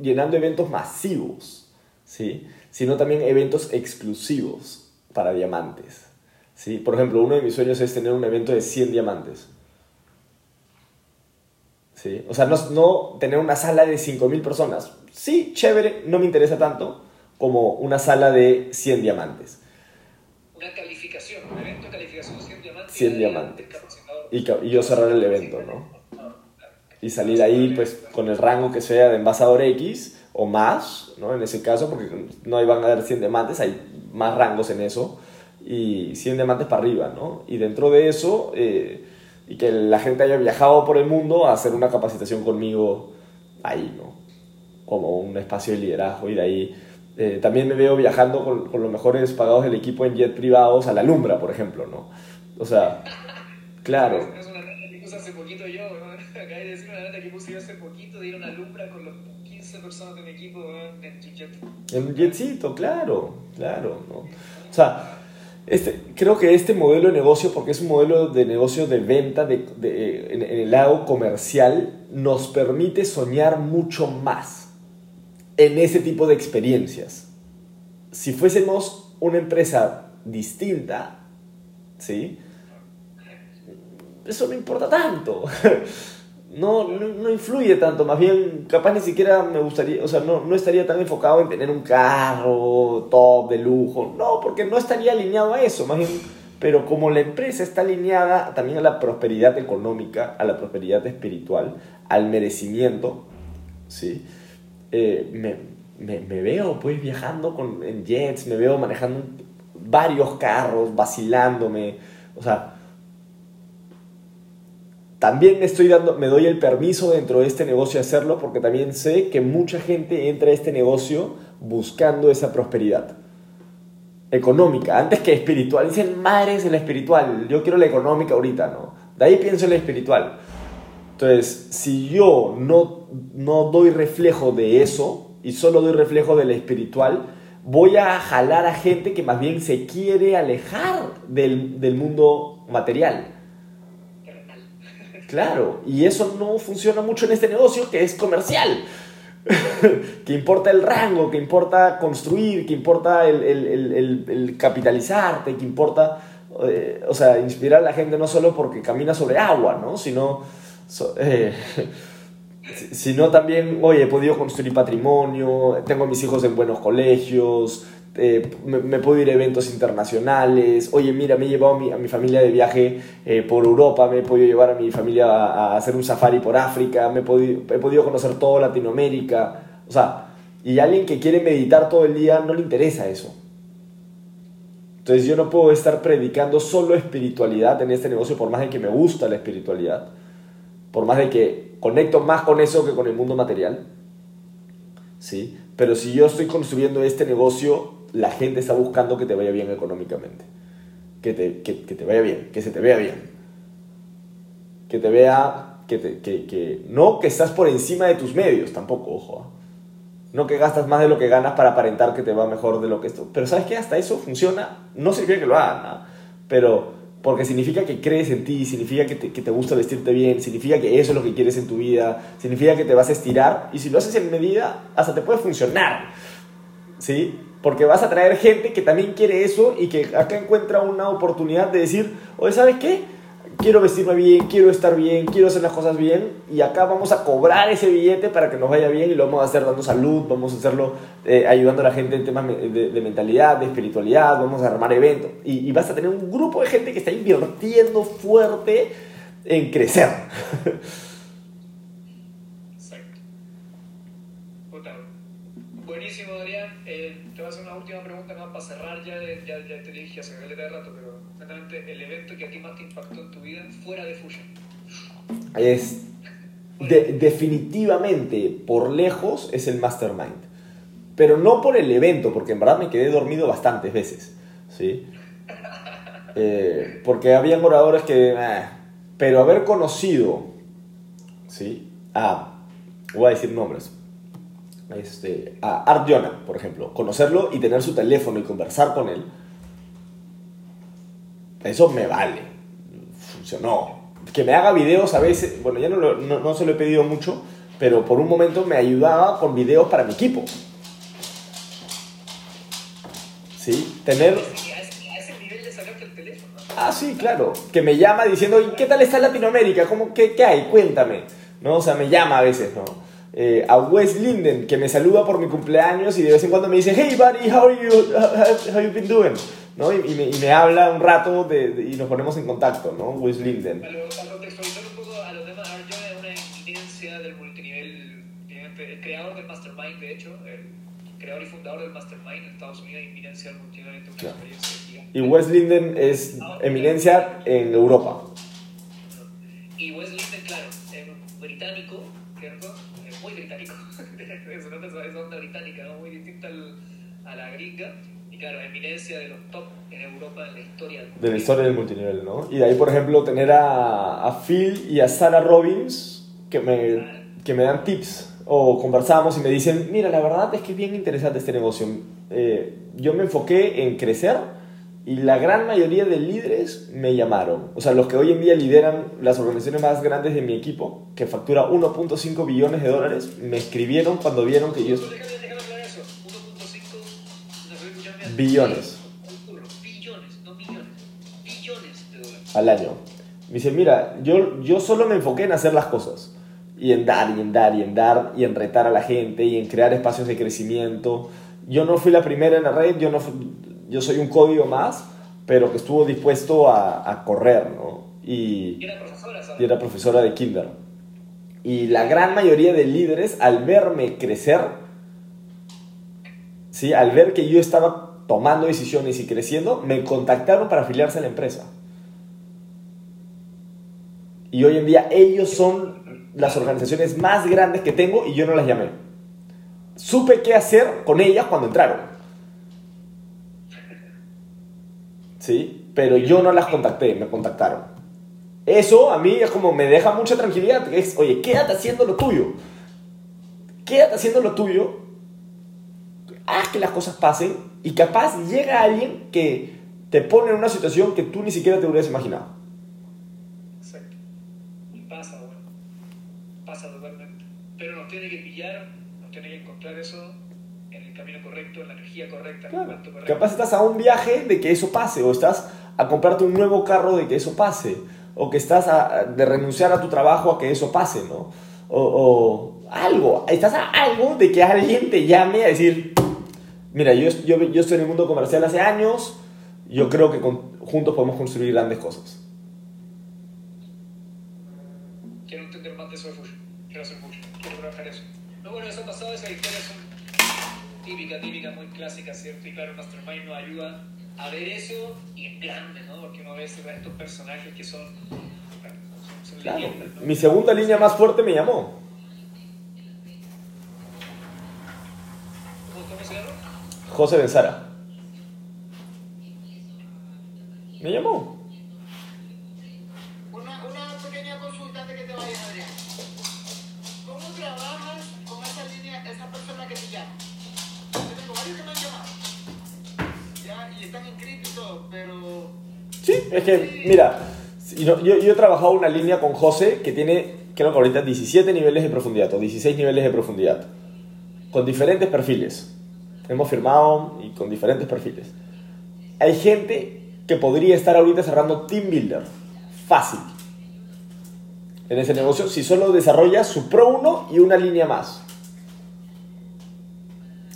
llenando eventos masivos, ¿sí? Sino también eventos exclusivos para diamantes, ¿sí? Por ejemplo, uno de mis sueños es tener un evento de 100 diamantes. ¿sí? O sea, no, no tener una sala de 5.000 personas. Sí, chévere, no me interesa tanto como una sala de 100 diamantes. Una calificación, un evento de calificación 100 diamantes. 100 y diamantes. Y, y yo cerrar el evento, ¿no? Y salir ahí, pues, con el rango que sea de envasador X o más, ¿no? En ese caso, porque no van a haber 100 diamantes, hay más rangos en eso. Y 100 diamantes para arriba, ¿no? Y dentro de eso, eh, y que la gente haya viajado por el mundo a hacer una capacitación conmigo ahí, ¿no? Como un espacio de liderazgo y de ahí... eh, también me veo viajando con, con los mejores pagados del equipo en jet privados a la Lumbra, por ejemplo, ¿no? O sea, claro. Es una nota que puse hace poquito yo, ¿no? Acabé de decir una nota que puse yo hace poquito, de ir a una alumbra con los 15 personas de mi equipo ¿no? en Chinchet. En jetcito, claro, claro, ¿no? O sea, este, creo que este modelo de negocio, porque es un modelo de negocio de venta de, de- en, el lado comercial, nos permite soñar mucho más en ese tipo de experiencias. Si fuésemos una empresa distinta, ¿sí? Eso no importa tanto. No, no, no influye tanto, más bien capaz ni siquiera me gustaría, o sea, no, no estaría tan enfocado en tener un carro top de lujo, no, porque no estaría alineado a eso, más bien, pero como la empresa está alineada también a la prosperidad económica, a la prosperidad espiritual, al merecimiento, ¿sí? Eh, me, me, me veo pues viajando con, en jets, me veo manejando varios carros, vacilándome, o sea, también me estoy dando, me doy el permiso dentro de este negocio de hacerlo porque también sé que mucha gente entra a este negocio buscando esa prosperidad económica, antes que espiritual. Dicen, madre es la espiritual, yo quiero la económica ahorita, ¿no? De ahí pienso en la espiritual. Entonces, si yo no, no doy reflejo de eso y solo doy reflejo de la espiritual, voy a jalar a gente que más bien se quiere alejar del, del mundo material. Claro, y eso no funciona mucho en este negocio que es comercial. que importa el rango, que importa construir, que importa el, el, el, el capitalizarte, que importa, eh, o sea, inspirar a la gente no solo porque camina sobre agua, ¿no? Sino, eh, sino también, oye, he podido construir patrimonio, tengo a mis hijos en buenos colegios, eh, me, puedo ir a eventos internacionales, oye, mira, me he llevado a mi, a mi familia de viaje eh, por Europa, me he podido llevar a mi familia a, hacer un safari por África, me he podido, he podido conocer toda Latinoamérica, o sea, y alguien que quiere meditar todo el día no le interesa eso. Entonces yo no puedo estar predicando solo espiritualidad en este negocio por más de que me gusta la espiritualidad, por más de que conecto más con eso que con el mundo material. ¿Sí? Pero si yo estoy construyendo este negocio la gente está buscando que te vaya bien económicamente. Que te, que, te vaya bien, que se te vea bien. Que te vea, que, te, que, que, no que estás por encima de tus medios, tampoco, ojo. ¿ah? No que gastas más de lo que ganas para aparentar que te va mejor de lo que esto. Pero ¿sabes qué? Hasta eso funciona. No significa que lo hagan, ¿ah? pero porque significa que crees en ti, significa que te, que te, gusta vestirte bien, significa que eso es lo que quieres en tu vida, significa que te vas a estirar y si lo haces en medida, hasta te puede funcionar. ¿Sí? Porque vas a traer gente que también quiere eso y que acá encuentra una oportunidad de decir, oye, ¿sabes qué? Quiero vestirme bien, quiero estar bien, quiero hacer las cosas bien y acá vamos a cobrar ese billete para que nos vaya bien y lo vamos a hacer dando salud, vamos a hacerlo eh, ayudando a la gente en temas de, mentalidad, de espiritualidad, vamos a armar eventos y, y vas a tener un grupo de gente que está invirtiendo fuerte en crecer. voy a hacer una última pregunta para cerrar, ya, ya, ya te dije hace caleta de rato, pero exactamente el evento que a ti más te impactó en tu vida fuera de Fusion. Es definitivamente, por lejos, es el Mastermind. Pero no por el evento, porque en verdad me quedé dormido bastantes veces. ¿sí? Eh, porque había oradores que... Eh, pero haber conocido, ¿sí? Ah, voy a decir nombres este, a Art Jonah, por ejemplo, conocerlo y tener su teléfono y conversar con él, eso me vale. Funcionó. Que me haga videos a veces, bueno, ya no, no, no, se lo he pedido mucho, pero por un momento me ayudaba con videos para mi equipo. ¿Sí? Tener... Ah, sí, claro. Que me llama diciendo, ¿y qué tal está Latinoamérica? ¿Cómo, qué, ¿Qué hay? Cuéntame. ¿No? O sea, me llama a veces, ¿no? Eh, a Wes Linden, que me saluda por mi cumpleaños y de vez en cuando me dice, hey buddy, how are you, how, you been doing? ¿No? Y, me, y, me, habla un rato de, y nos ponemos en contacto, ¿no? Wes Linden. Para, contextualizar un poco a los demás, Arjun es una eminencia del multinivel, el creador del Mastermind, de hecho, el creador y fundador del Mastermind en Estados Unidos, eminencia del multinivel, una claro. experiencia Y Wes Linden es ah, eminencia en Europa. Y Wes Linden, claro, es británico, es una onda británica, ¿no? muy distinta al, a la gringa. Y claro, eminencia de los top en Europa en la historia del De la historia del multinivel, ¿no? Y de ahí, por ejemplo, tener a, a Phil y a Sarah Robbins que me, que me dan tips o conversamos y me dicen, mira, la verdad es que es bien interesante este negocio. Eh, yo me enfoqué en crecer y la gran mayoría de líderes me llamaron. O sea, los que hoy en día lideran las organizaciones más grandes de mi equipo, que factura 1.5 billones de dólares, me escribieron cuando vieron que yo... Billones. Al año. Me dice, mira, yo, yo solo me enfoqué en hacer las cosas. Y en dar, y en dar, y en dar, y en retar a la gente, y en crear espacios de crecimiento. Yo no fui la primera en la red, yo no fui, yo soy un código más, pero que estuvo dispuesto a, a correr, ¿no? Y, y, era profesora, y era profesora de kinder. Y la gran mayoría de líderes, al verme crecer, ¿sí? al ver que yo estaba tomando decisiones y creciendo, me contactaron para afiliarse a la empresa. Y hoy en día ellos son las organizaciones más grandes que tengo y yo no las llamé. Supe qué hacer con ellas cuando entraron. ¿Sí? Pero yo no las contacté, me contactaron. Eso a mí es como me deja mucha tranquilidad. Es, oye, quédate haciendo lo tuyo. Quédate haciendo lo tuyo. haz que las cosas pasen y capaz llega alguien que te pone en una situación que tú ni siquiera te hubieras imaginado. Exacto. Y pasa, bueno. Pasa totalmente. Pero nos tiene que pillar, nos tiene que encontrar eso camino correcto, en la energía correcta, en el Claro. correcto. Capaz estás a un viaje de que eso pase, o estás a comprarte un nuevo carro de que eso pase, o que estás a, de renunciar a tu trabajo a que eso pase, ¿no? O, o algo, estás a algo de que alguien te llame a decir, mira, yo, yo, yo estoy en el mundo comercial hace años, yo creo que con- juntos podemos construir grandes cosas. Quiero entender más de eso de Fusion. Quiero hacer Fusion. Quiero trabajar eso. No, bueno, eso ha pasado, esas historias son típicas, típicas, muy clásicas, ¿cierto? Y claro, Mastermind nos ayuda a ver eso y en grande, ¿no? Porque uno ve estos personajes que son, bueno, son, son Claro. leyendas, ¿no? Mi segunda línea más fuerte me llamó. ¿Cómo, cómo se llama? José Benzara. Me llamó. Una, una pequeña consulta antes que te vayas, Adrián. ¿Cómo trabajas es que, mira, yo he trabajado una línea con José que tiene, creo que ahorita 17 niveles de profundidad o 16 niveles de profundidad, con diferentes perfiles. Hemos firmado y con diferentes perfiles. Hay gente que podría estar ahorita cerrando Team Builder, fácil, en ese negocio, si solo desarrolla su Pro 1 y una línea más.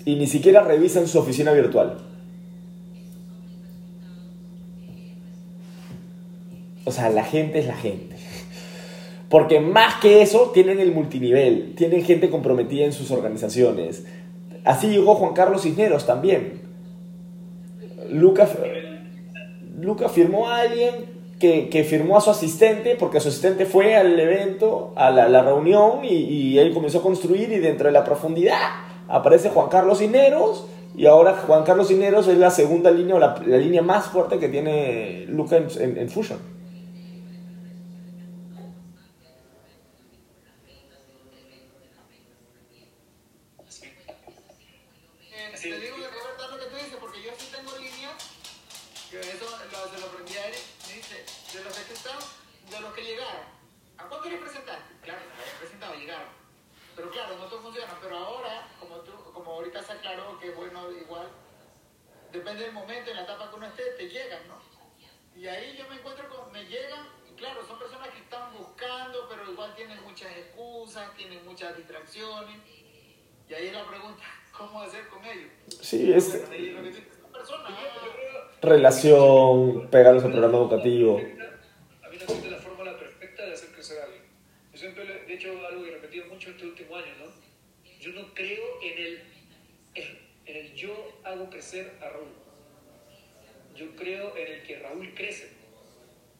Y ni siquiera revisan su oficina virtual. O sea, la gente es la gente. Porque más que eso, tienen el multinivel, tienen gente comprometida en sus organizaciones. Así llegó Juan Carlos Cisneros también. Luca, Luca firmó a alguien que, que firmó a su asistente porque su asistente fue al evento, a la, la reunión y, y él comenzó a construir y dentro de la profundidad aparece Juan Carlos Cisneros y ahora Juan Carlos Cisneros es la segunda línea o la, la línea más fuerte que tiene Luca en, en- en Fusion. ¿A cuánto les presentaste? Claro, presentado, llegaron. Pero claro, no todo funciona, pero ahora, como tú, como ahorita se aclaró que bueno, igual, depende del momento, en la etapa que uno esté, te llegan, ¿no? Y ahí yo me encuentro con, me llegan, y claro, son personas que están buscando, pero igual tienen muchas excusas, tienen muchas distracciones. Y ahí es la pregunta, ¿cómo hacer con ellos? Sí, es relación, pegarlos al programa educativo. A mí no existe la fórmula perfecta de hacer crecer a alguien. Yo siempre, de hecho, algo que he repetido mucho este último año, ¿no? Yo no creo en el, en el yo hago crecer a Raúl. Yo creo en el que Raúl crece.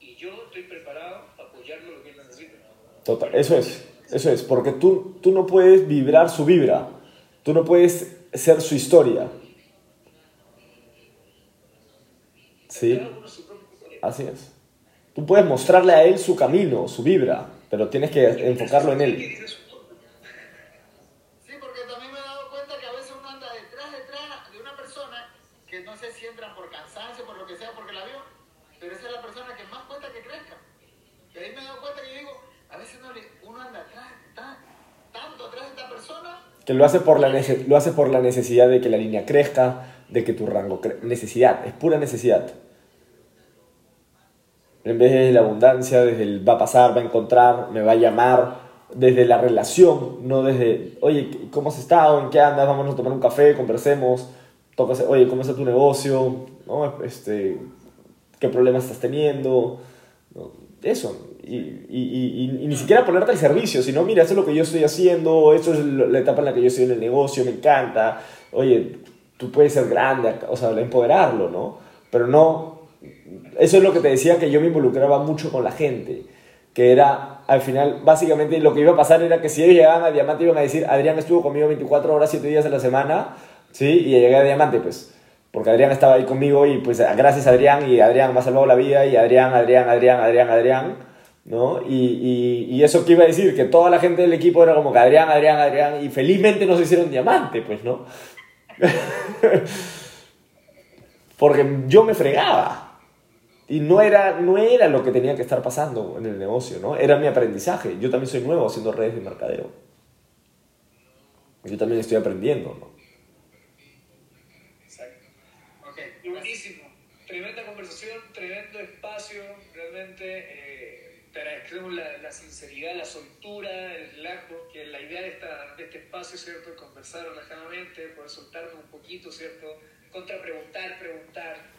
Y yo estoy preparado para apoyarlo lo que él necesite. Total, eso es, eso es, porque tú, tú no puedes vibrar su vibra, tú no puedes ser su historia. ¿Sí? Así es. Tú puedes mostrarle a él su camino, su vibra, pero tienes que enfocarlo en él. Sí, porque también me he dado cuenta que a veces uno anda detrás, detrás de una persona que no sé si entran por cansancio, por lo que sea, porque la vio, pero esa es la persona que más cuenta que crezca. Y ahí me he dado cuenta que yo digo, a veces uno, anda atrás, tan- tanto atrás de esta persona, Que lo hace, por la lo hace por la necesidad de que la línea crezca, de que tu rango crezca. Necesidad, es pura necesidad. En vez de la abundancia, desde el va a pasar, va a encontrar, me va a llamar, desde la relación, no desde, oye, ¿cómo has estado? ¿En qué andas? Vámonos a tomar un café, conversemos. Hacer, oye, ¿cómo está tu negocio? ¿No? Este, ¿Qué problemas estás teniendo? Eso. Y, y- y- y- ni siquiera ponerte al servicio, sino, mira, esto es lo que yo estoy haciendo, esto es la etapa en la que yo estoy en el negocio, me encanta. Oye, tú puedes ser grande, o sea, empoderarlo, ¿no? Pero no, eso es lo que te decía que yo me involucraba mucho con la gente, que era, al final, básicamente lo que iba a pasar era que si ellos llegaban a Diamante iban a decir, Adrián estuvo conmigo 24 horas, 7 días a la semana, ¿sí? Y llegué a Diamante, pues, porque Adrián estaba ahí conmigo y pues gracias a Adrián y Adrián me ha salvado la vida y Adrián, Adrián, Adrián, Adrián, Adrián, ¿no? Y, y, y eso que iba a decir, que toda la gente del equipo era como que Adrián, Adrián, Adrián, y felizmente no se hicieron Diamante, pues, ¿no? Porque yo me fregaba. Y no era, no era lo que tenía que estar pasando en el negocio, ¿no? Era mi aprendizaje. Yo también soy nuevo haciendo redes de mercadeo. Yo también estoy aprendiendo, ¿no? Exacto. Ok. Buenísimo. Tremenda conversación, tremendo espacio. Realmente eh, te agradecemos la, la sinceridad, la soltura, el relajo, que la idea de, esta, de este espacio, ¿cierto? Conversar relajadamente, poder soltarnos un poquito, ¿cierto? Contra preguntar, preguntar